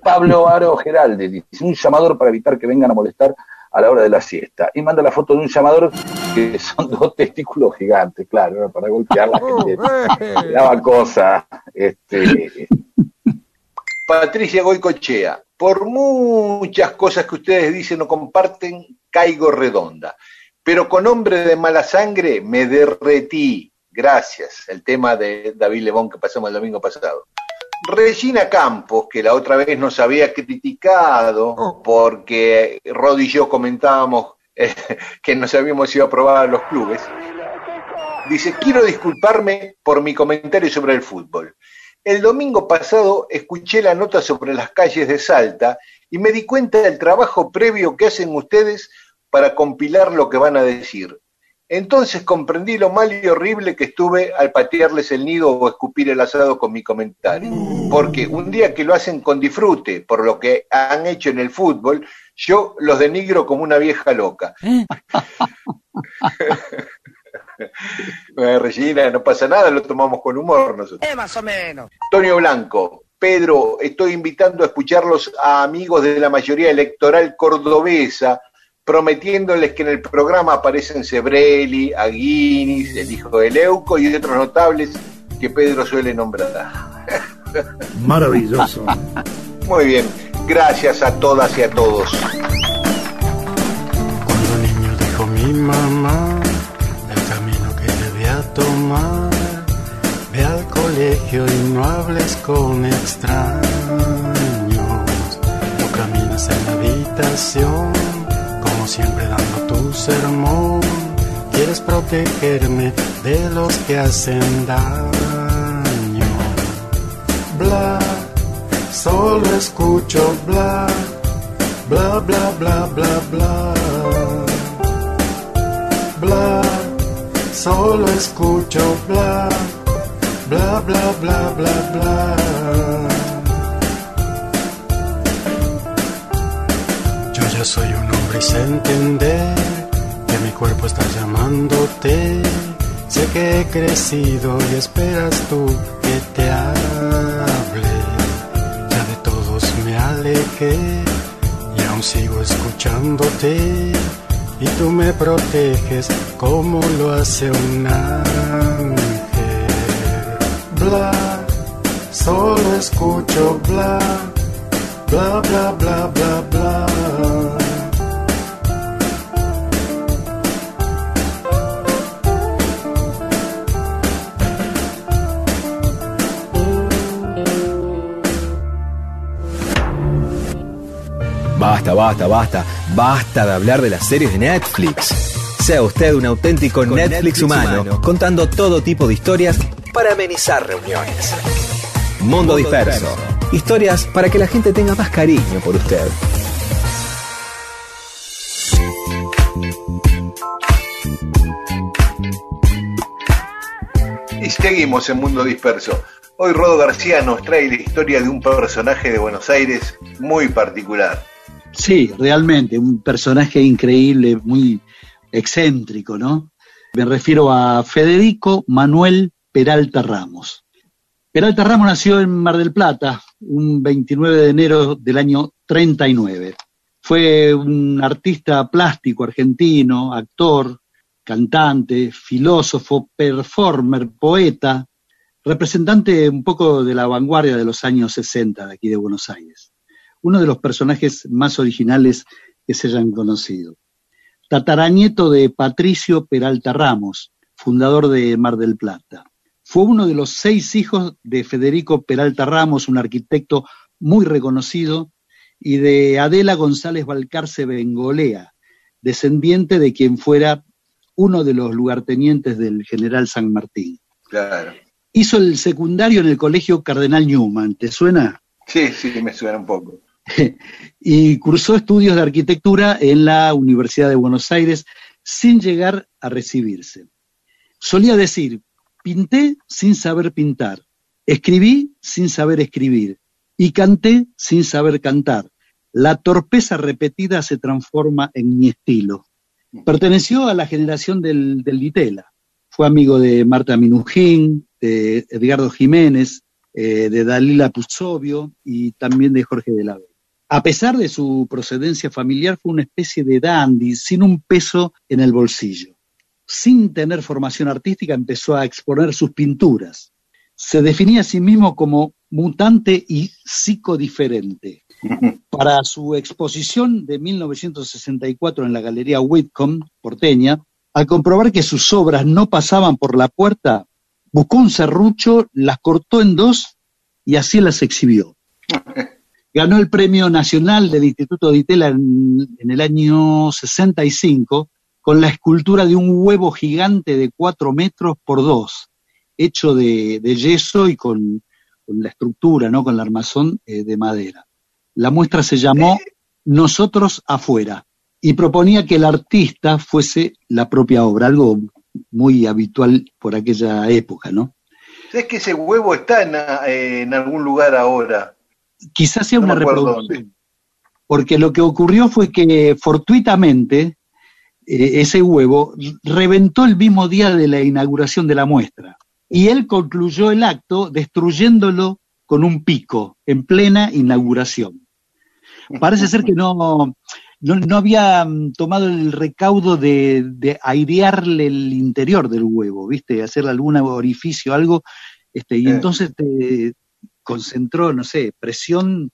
Pablo Aro Geralde dice, un llamador para evitar que vengan a molestar a la hora de la siesta. Y manda la foto de un llamador que son dos testículos gigantes, claro, para golpear la gente. daba cosa. Este, Patricia Goicochea, por muchas cosas que ustedes dicen o comparten, caigo redonda. Pero con hombre de mala sangre me derretí. Gracias. El tema de David Lebón que pasamos el domingo pasado. Regina Campos, que la otra vez nos había criticado porque Rod y yo comentábamos eh, que nos habíamos ido a probar a los clubes, dice, quiero disculparme por mi comentario sobre el fútbol. El domingo pasado escuché la nota sobre las calles de Salta y me di cuenta del trabajo previo que hacen ustedes para compilar lo que van a decir. Entonces comprendí lo mal y horrible que estuve al patearles el nido o escupir el asado con mi comentario. Porque un día que lo hacen con disfrute por lo que han hecho en el fútbol, yo los denigro como una vieja loca. Regina, no pasa nada, lo tomamos con humor nosotros. Eh, más o menos. Antonio Blanco, Pedro, estoy invitando a escucharlos a amigos de la mayoría electoral cordobesa, prometiéndoles que en el programa aparecen Sebrelli, Aguinis, el hijo de Leuco y otros notables que Pedro suele nombrar. Maravilloso. Muy bien, gracias a todas y a todos. Cuando niño dijo mi mamá el camino que debía tomar, ve al colegio y no hables con extraños, no caminas en la habitación siempre dando tu sermón. Quieres protegerme de los que hacen daño. Bla, solo escucho bla, bla, bla, bla, bla, bla. Bla, solo escucho bla, bla, bla, bla, bla, bla. Yo ya soy un sé entender que mi cuerpo está llamándote. Sé que he crecido y esperas tú que te hable. Ya de todos me alejé y aún sigo escuchándote. Y tú me proteges como lo hace un ángel. Bla, solo escucho bla, bla, bla, bla, bla, bla. Basta, basta, basta, basta de hablar de las series de Netflix. Sea usted un auténtico Netflix, Netflix humano, humano. contando todo tipo de historias para amenizar reuniones. Mundo disperso. Historias para que la gente tenga más cariño por usted. Y seguimos en Mundo Disperso. Hoy Rodo García nos trae la historia de un personaje de Buenos Aires muy particular. Sí, realmente, un personaje increíble, muy excéntrico, ¿no? Me refiero a Federico Manuel Peralta Ramos. Peralta Ramos nació en Mar del Plata un 29 de enero del año 39. Fue un artista plástico argentino, actor, cantante, filósofo, performer, poeta, representante un poco de la vanguardia de los años 60 de aquí de Buenos Aires. Uno de los personajes más originales que se hayan conocido. Tataranieto de Patricio Peralta Ramos, fundador de Mar del Plata. Fue uno de los seis hijos de Federico Peralta Ramos, un arquitecto muy reconocido, y de Adela González Balcarce Bengolea, descendiente de quien fuera uno de los lugartenientes del general San Martín. Claro. Hizo el secundario en el colegio Cardenal Newman, ¿te suena? Sí, sí, me suena un poco. y cursó estudios de arquitectura en la Universidad de Buenos Aires sin llegar a recibirse. Solía decir, pinté sin saber pintar, escribí sin saber escribir y canté sin saber cantar. La torpeza repetida se transforma en mi estilo. Perteneció a la generación del, del Ditela. Fue amigo de Marta Minujín, de Edgardo Jiménez, eh, de Dalila Puzzovio y también de Jorge de la Vega. A pesar de su procedencia familiar, fue una especie de dandy, sin un peso en el bolsillo. Sin tener formación artística, empezó a exponer sus pinturas. Se definía a sí mismo como mutante y psicodiferente. Para su exposición de 1964 en la Galería Whitcomb, porteña, al comprobar que sus obras no pasaban por la puerta, buscó un serrucho, las cortó en dos y así las exhibió. Ganó el Premio Nacional del Instituto de Itela en, el año 65 con la escultura de un huevo gigante de cuatro metros por dos, hecho de, yeso y con, la estructura, ¿no? con la armazón eh, de madera. La muestra se llamó Nosotros afuera y proponía que el artista fuese la propia obra, algo muy habitual por aquella época, ¿no? ¿Sabes que ese huevo está en, en algún lugar ahora? Quizás sea no una reproducción. Porque lo que ocurrió fue que fortuitamente eh, ese huevo reventó el mismo día de la inauguración de la muestra. Y él concluyó el acto destruyéndolo con un pico en plena inauguración. Parece ser que no, no, no había mm, tomado el recaudo de, de, airearle el interior del huevo, ¿viste? Hacerle algún orificio, algo, este, y eh. entonces te concentró, no sé, presión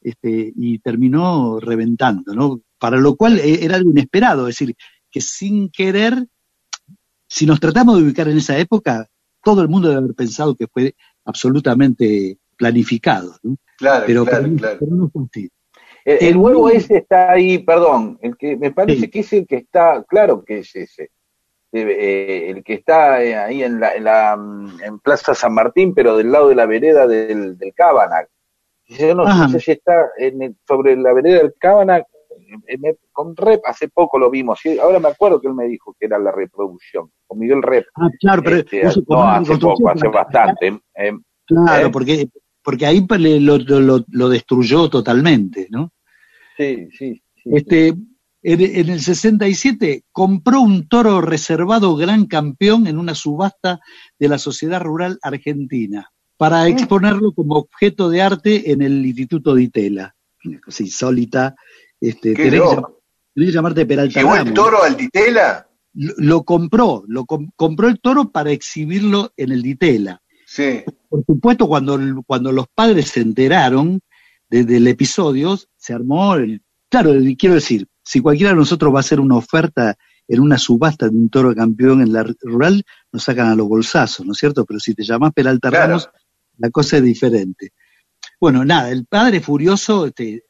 este, y terminó reventando, ¿no? Para lo cual eh, era algo inesperado, es decir, que sin querer, si nos tratamos de ubicar en esa época, todo el mundo debe haber pensado que fue absolutamente planificado, ¿no? Claro, pero, claro, claro. pero no fue así. El, el, huevo ese está ahí, perdón, el que me parece sí. que es el que está, claro que es ese, eh, el que está eh, ahí en la, en la en Plaza San Martín, pero del lado de la vereda del, del Cabanac. Yo no, no, sé si está en el, sobre la vereda del Cabanac, con Rep hace poco lo vimos, ahora me acuerdo que él me dijo que era la reproducción, con Miguel Rep. Ah, claro, pero este, no, hace poco, hace bastante. Eh, claro, eh, porque porque ahí lo, lo, lo, destruyó totalmente, ¿no? Sí, sí. sí este, sí. En, en el 67 compró un toro reservado gran campeón en una subasta de la Sociedad Rural Argentina para exponerlo como objeto de arte en el Instituto de Itela. Una cosa insólita. Este, Qué tenés, que, loco. llam- tenés que llamarte Peralta ¿Llegó el toro al Ditela? Lo, lo compró, lo com- compró el toro para exhibirlo en el Ditela. Sí. Por supuesto, cuando, cuando los padres se enteraron de- del episodio, se armó el... Claro, quiero decir, si cualquiera de nosotros va a hacer una oferta en una subasta de un toro campeón en la rural, nos sacan a los bolsazos, ¿no es cierto? Pero si te llamás Peralta Claro. Ramos, la cosa es diferente. Bueno, nada, el padre furioso este,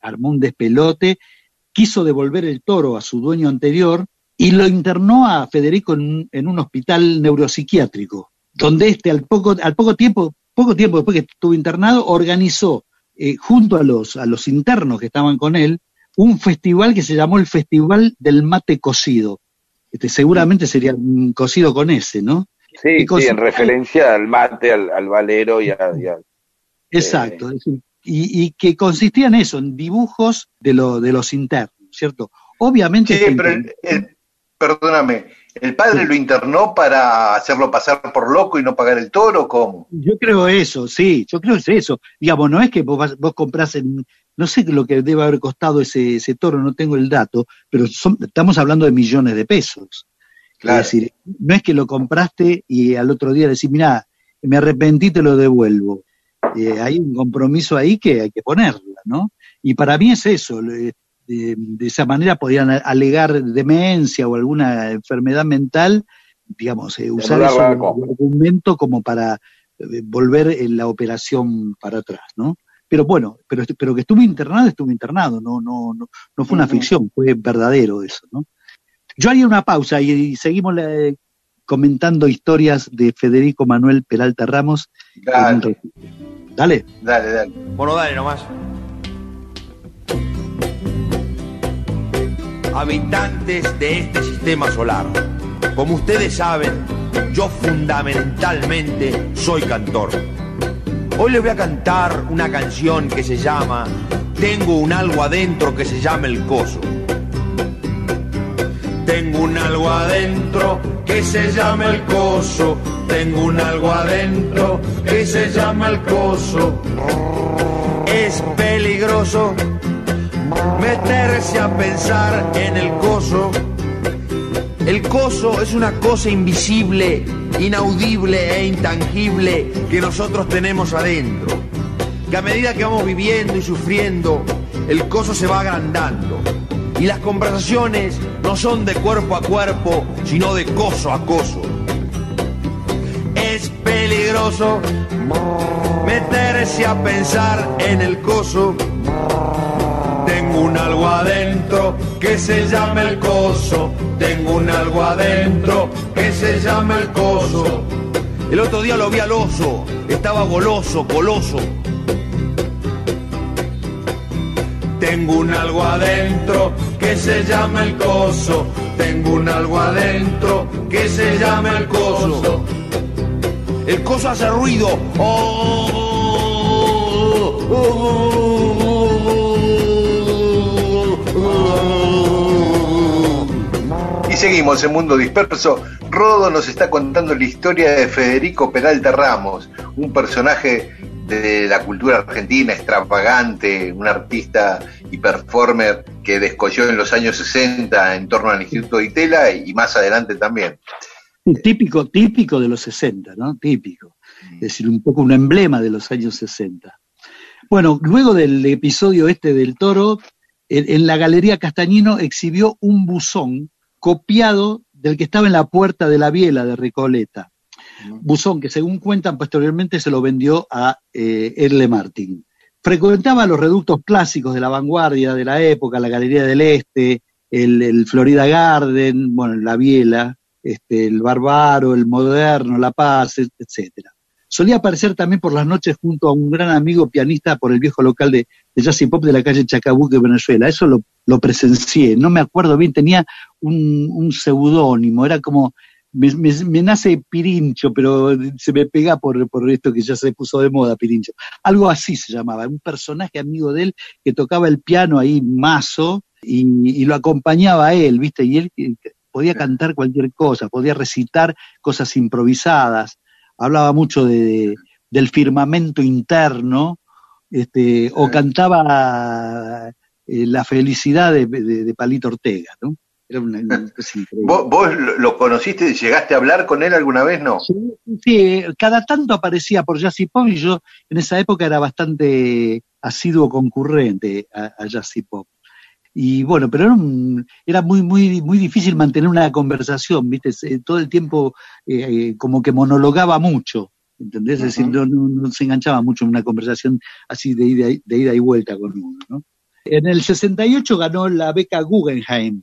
armó un despelote, quiso devolver el toro a su dueño anterior y lo internó a Federico en, un- en un hospital neuropsiquiátrico, donde este al poco, al poco tiempo, poco tiempo después que estuvo internado, organizó eh, junto a los, a los internos que estaban con él, un festival que se llamó el Festival del Mate Cocido. Este, seguramente sería un cocido con ese, ¿no? Sí, en referencia al mate, al, al valero y a, y a- Exacto. es decir, y, y que consistía en eso, en dibujos de, lo, de los internos, ¿cierto? Obviamente. Sí, pero el- el- perdóname, ¿el padre lo internó para hacerlo pasar por loco y no pagar el toro? ¿Cómo? Yo creo eso, sí, yo creo que es eso. Digamos, no es que vos, vas- vos comprás en, no sé lo que debe haber costado ese, ese toro, no tengo el dato, pero son- estamos hablando de millones de pesos. Claro. Es decir, no es que lo compraste y al otro día decís, mira, me arrepentí, te lo devuelvo. Eh, hay un compromiso ahí que hay que ponerla, ¿no? Y para mí es eso, le- de, de esa manera podían a- alegar demencia o alguna enfermedad mental, digamos, eh, usar eso como argumento como para eh, volver en la operación para atrás, ¿no? Pero bueno, pero, pero que estuvo internado, estuvo internado, no, no, no, no fue una ficción, fue verdadero eso, ¿no? Yo haría una pausa y, y seguimos eh, comentando historias de Federico Manuel Peralta Ramos. Dale. dale, dale. Bueno, dale nomás. Habitantes de este sistema solar, como ustedes saben, yo fundamentalmente soy cantor. Hoy les voy a cantar una canción que se llama Tengo un algo adentro que se llama el coso. Tengo un algo adentro que se llama el coso. Tengo un algo adentro que se llama el coso. Es peligroso meterse a pensar en el coso. El coso es una cosa invisible, inaudible e intangible que nosotros tenemos adentro. Que a medida que vamos viviendo y sufriendo, el coso se va agrandando. Y las conversaciones no son de cuerpo a cuerpo, sino de coso a coso. Es peligroso meterse a pensar en el coso. Un algo adentro que se llama el coso. Tengo un algo adentro que se llama el coso. El otro día lo vi al oso, estaba goloso, coloso. Tengo un algo adentro que se llama el coso. Tengo un algo adentro que se llama el coso. El coso hace ruido. Oh, oh, oh, seguimos en Mundo Disperso. Rodo nos está contando la historia de Federico Peralta Ramos, un personaje de la cultura argentina extravagante, un artista y performer que descolló en los años 60 en torno al Instituto de Itela y más adelante también. Típico, típico de los 60, ¿no? Típico. Es decir, un poco un emblema de los años 60. Bueno, luego del episodio este del toro, en, en la Galería Castañino exhibió un buzón copiado del que estaba en la puerta de la biela de Recoleta. Buzón que según cuentan posteriormente se lo vendió a eh, Erle Martin. Frecuentaba los reductos clásicos de la vanguardia de la época, la Galería del Este, el, el Florida Garden, bueno, la biela, este, el Barbaro, el Moderno, La Paz, et- etcétera. Solía aparecer también por las noches junto a un gran amigo pianista por el viejo local de, de jazz y pop de la calle Chacabuque, Venezuela. Eso lo, lo presencié, no me acuerdo bien, tenía un, un seudónimo, era como, me, me- me nace Pirincho, pero se me pega por, por esto que ya se puso de moda, Pirincho. Algo así se llamaba, un personaje amigo de él que tocaba el piano ahí mazo, y, y lo acompañaba a él, ¿viste? Y él eh, podía cantar cualquier cosa, podía recitar cosas improvisadas, hablaba mucho de, del firmamento interno, este, o cantaba eh, la felicidad de, de- de Palito Ortega, ¿no? Era una, una cosa increíble. ¿Vos, vos lo conociste? ¿Llegaste a hablar con él alguna vez? No. Sí, cada tanto aparecía por Jazzy Pop y yo en esa época era bastante asiduo concurrente a, a Jazzy Pop. Y bueno, pero era, un- era muy, muy, muy difícil mantener una conversación, ¿viste? Todo el tiempo eh, eh, como que monologaba mucho, ¿entendés? Es decir, no, no- no se enganchaba mucho en una conversación así de ida, y- de ida y vuelta con uno, ¿no? En el 68 ganó la beca Guggenheim,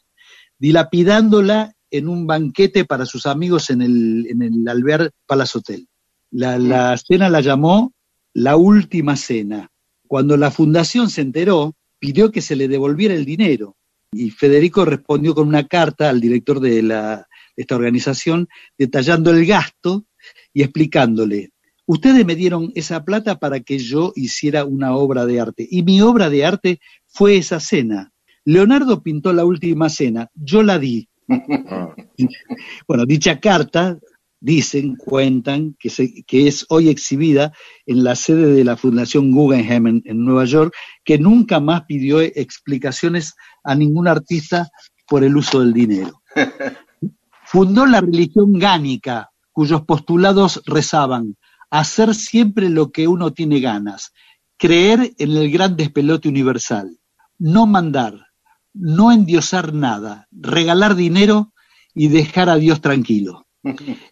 dilapidándola en un banquete para sus amigos en el, en el Albert Palace Hotel. La, la cena la llamó la última cena. Cuando la fundación se enteró, pidió que se le devolviera el dinero. Y Federico respondió con una carta al director de, la, de esta organización, detallando el gasto y explicándole, ustedes me dieron esa plata para que yo hiciera una obra de arte. Y mi obra de arte fue esa cena. Leonardo pintó la última cena, yo la di. Bueno, dicha carta, dicen, cuentan, que, se- que es hoy exhibida en la sede de la Fundación Guggenheim en, en Nueva York, que nunca más pidió explicaciones a ningún artista por el uso del dinero. Fundó la religión gánica, cuyos postulados rezaban, hacer siempre lo que uno tiene ganas, creer en el gran despelote universal, no mandar, no endiosar nada, regalar dinero y dejar a Dios tranquilo.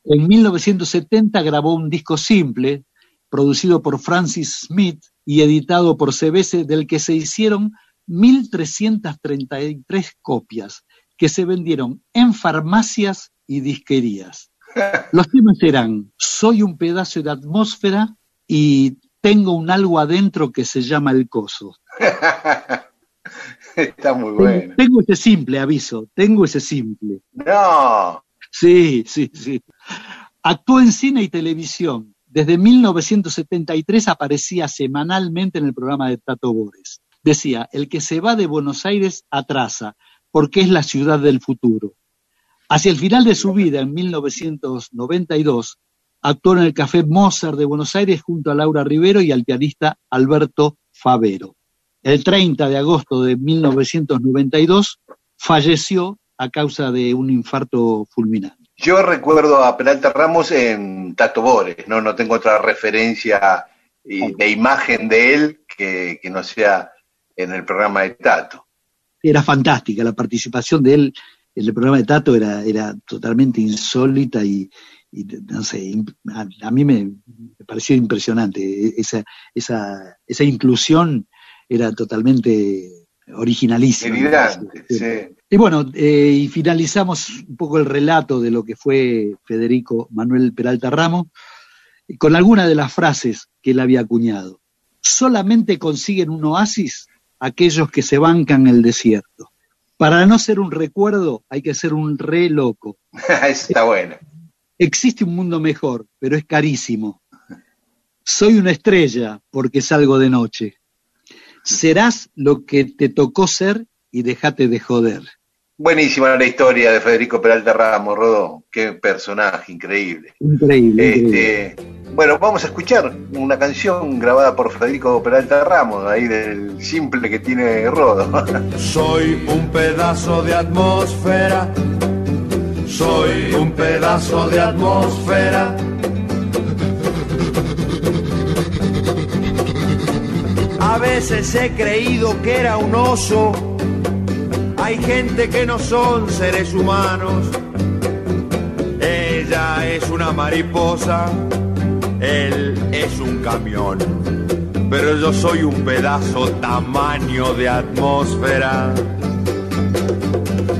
En 1970 grabó un disco simple, producido por Francis Smith y editado por CBS, del que se hicieron 1.333 copias, que se vendieron en farmacias y disquerías. Los temas eran Soy un pedazo de atmósfera y Tengo un algo adentro que se llama el coso. Está muy bueno. Tengo ese simple aviso, tengo ese simple. No. Sí, sí, sí. Actuó en cine y televisión. Desde 1973 aparecía semanalmente en el programa de Tato Bores. Decía, el que se va de Buenos Aires atrasa, porque es la ciudad del futuro. Hacia el final de su vida, en 1992, actuó en el Café Mozart de Buenos Aires junto a Laura Rivero y al pianista Alberto Favero. El 30 de agosto de 1992 falleció a causa de un infarto fulminante. Yo recuerdo a Peralta Ramos en Tato Bores, no, no tengo otra referencia y- de imagen de él que, que no sea en el programa de Tato. Era fantástica, la participación de él en el programa de Tato era, era totalmente insólita y, y, no sé, a, a mí me, me pareció impresionante. Esa, esa, esa inclusión era totalmente originalísima. Delirante, sí. Y bueno, eh, y finalizamos un poco el relato de lo que fue Federico Manuel Peralta Ramos con algunas de las frases que él había acuñado. Solamente consiguen un oasis aquellos que se bancan el desierto. Para no ser un recuerdo hay que ser un re loco. Está buena. Existe un mundo mejor, pero es carísimo. Soy una estrella porque salgo de noche. Serás lo que te tocó ser y déjate de joder. Buenísima la historia de Federico Peralta Ramos, Rodó. Qué personaje increíble. Increíble. increíble. Este, bueno, vamos a escuchar una canción grabada por Federico Peralta Ramos, ahí del simple que tiene Rodo. Soy un pedazo de atmósfera. Soy un pedazo de atmósfera. A veces he creído que era un oso. Hay gente que no son seres humanos. Ella es una mariposa. Él es un camión. Pero yo soy un pedazo tamaño de atmósfera.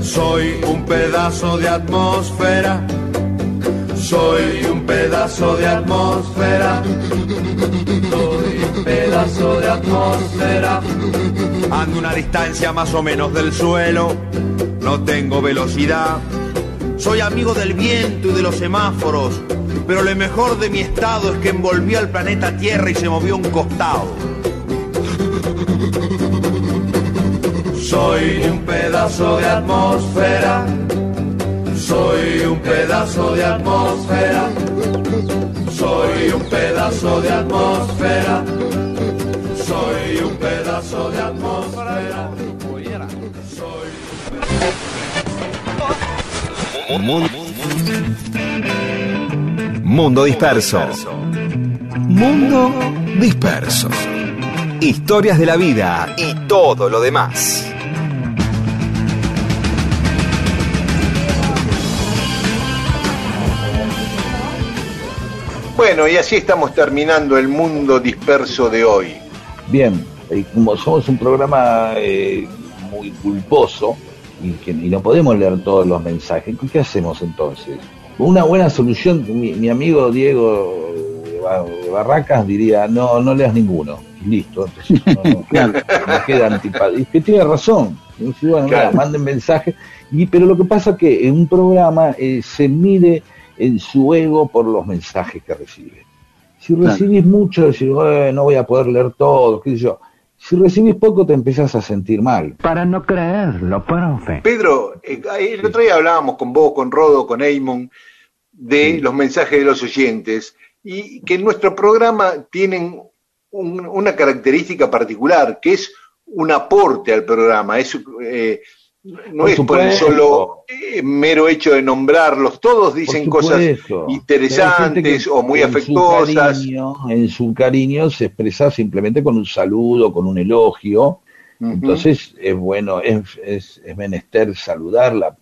Soy un pedazo de atmósfera. Soy un pedazo de atmósfera. Soy un pedazo de atmósfera. Ando una distancia más o menos del suelo. No tengo velocidad. Soy amigo del viento y de los semáforos. Pero lo mejor de mi estado es que envolvió al planeta Tierra y se movió un costado. Soy un pedazo de atmósfera. Soy un pedazo de atmósfera. Soy un pedazo de atmósfera. Soy un pedazo de atmósfera. Mundo disperso. Mundo disperso. Historias de la vida y todo lo demás. Bueno, y así estamos terminando el mundo disperso de hoy. Bien, eh, como somos un programa eh, muy culposo y, que, y no podemos leer todos los mensajes, ¿qué hacemos entonces? Una buena solución, mi, mi amigo Diego Barracas diría, no, no leas ninguno. Y Listo, entonces no, no, queda antipático. Y que tiene razón. Y bueno, Claro. manden mensajes. Y, pero lo que pasa es que en un programa eh, se mide en su ego por los mensajes que recibe. Si Claro. recibís mucho, decís, "Eh, no voy a poder leer todo, qué sé yo. Si recibís poco, te empezás a sentir mal. Para no creerlo, profe. Pedro, eh, el otro día hablábamos con vos, con Rodo, con Eamon, de los mensajes de los oyentes y que en nuestro programa tienen un- una característica particular, que es un aporte al programa. Es, eh, no es por el solo eh, mero hecho de nombrarlos. Todos dicen cosas interesantes o muy en su afectuosas. cariño- en su cariño se expresa simplemente con un saludo, con un elogio. Entonces es bueno, es, es, es menester saludarla,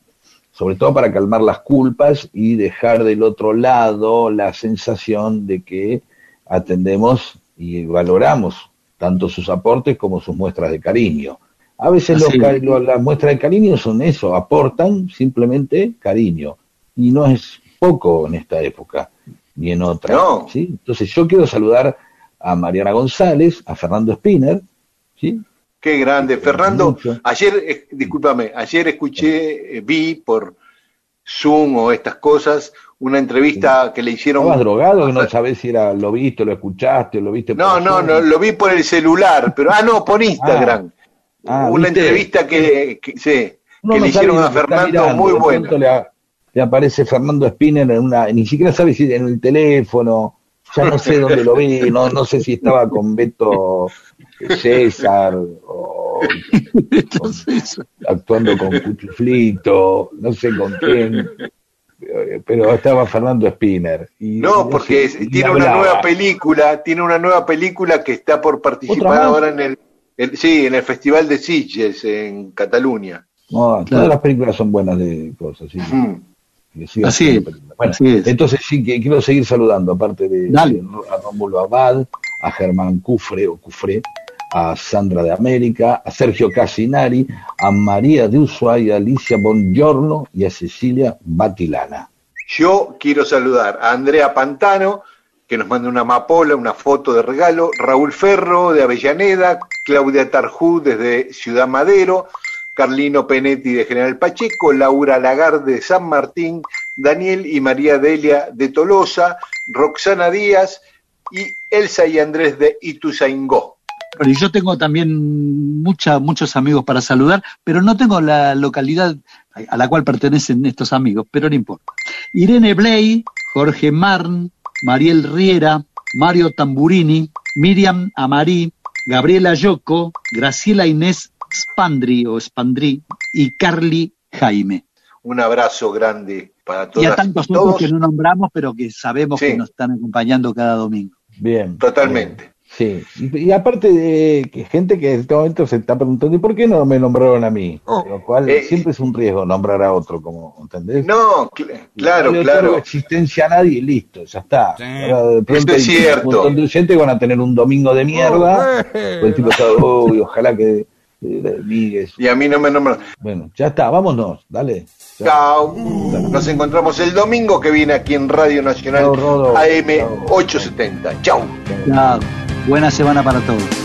sobre todo para calmar las culpas y dejar del otro lado la sensación de que atendemos y valoramos tanto sus aportes como sus muestras de cariño. A veces los lo- las muestras de cariño son eso, aportan simplemente cariño. Y no es poco en esta época, ni en otra. No. ¿sí? Entonces yo quiero saludar a Mariana González, a Fernando Spinner, ¿sí? Qué grande. Fernando, Mucho. ayer, eh, discúlpame, ayer escuché, eh, vi por Zoom o estas cosas, una entrevista que le hicieron. ¿Estabas drogado? Que no sabés si era, lo viste, lo escuchaste, lo viste No, por no, no, lo vi por el celular, pero, ah, no, por Instagram. Ah, una ¿viste? entrevista que, que, sí, Uno que no le hicieron a Fernando mirando, muy buena. Le, a- le aparece Fernando Spinner en una, ni siquiera sabe si en el teléfono, ya no sé dónde lo vi, no, no sé si estaba con Beto César o, actuando con Cuchuflito, no sé con quién, pero estaba Fernando Spinner. Y, No, porque y tiene una nueva película, tiene una nueva película que está por participar ahora en el, el- sí, en el Festival de Sitges en Cataluña. No, todas las películas son buenas de cosas, sí. Mm. Que Así es. Bueno, así es. entonces sí que quiero seguir saludando, aparte de Dale. a Rómulo Abad, a Germán Cufre o Cufré, a Sandra de América, a Sergio Casinari, a María de Ushuaia, a Alicia Bongiorno y a Cecilia Batilana. Yo quiero saludar a Andrea Pantano, que nos manda una amapola, una foto de regalo, Raúl Ferro de Avellaneda, Claudia Tarjú desde Ciudad Madero, Carlino Penetti de General Pacheco, Laura Lagarde de San Martín, Daniel y María Delia de Tolosa, Roxana Díaz y Elsa y Andrés de Ituzaingó. Y yo tengo también muchos amigos para saludar, pero no tengo la localidad a la cual pertenecen estos amigos, pero no importa. Irene Bley, Jorge Marn, Mariel Riera, Mario Tamburini, Miriam Amarí, Gabriela Yoko, Graciela Inés Spandri o Spandri y Carly Jaime. Un abrazo grande para Y todas a tantos todos. otros que no nombramos, pero que sabemos Sí. que nos están acompañando cada domingo. Bien. Totalmente. Sí, y, y aparte de que gente que en este momento se está preguntando, ¿y por qué no me nombraron a mí? Lo cual Eh, siempre es un riesgo nombrar a otro, como, ¿entendés? No, cl- claro, no le claro. existencia a nadie y listo, ya está. Ahora, de pronto Eso es hay cierto. Un montón de oyentes que van a tener un domingo de mierda. pues el tipo está, uy, ojalá que eh, Miguel. Y a mí no me nombran. Bueno, ya está, vámonos, dale. Chao. Nos encontramos el domingo que viene aquí en Radio Nacional Chao, Rodo. AM 870. Chao. Ya, buena semana para todos.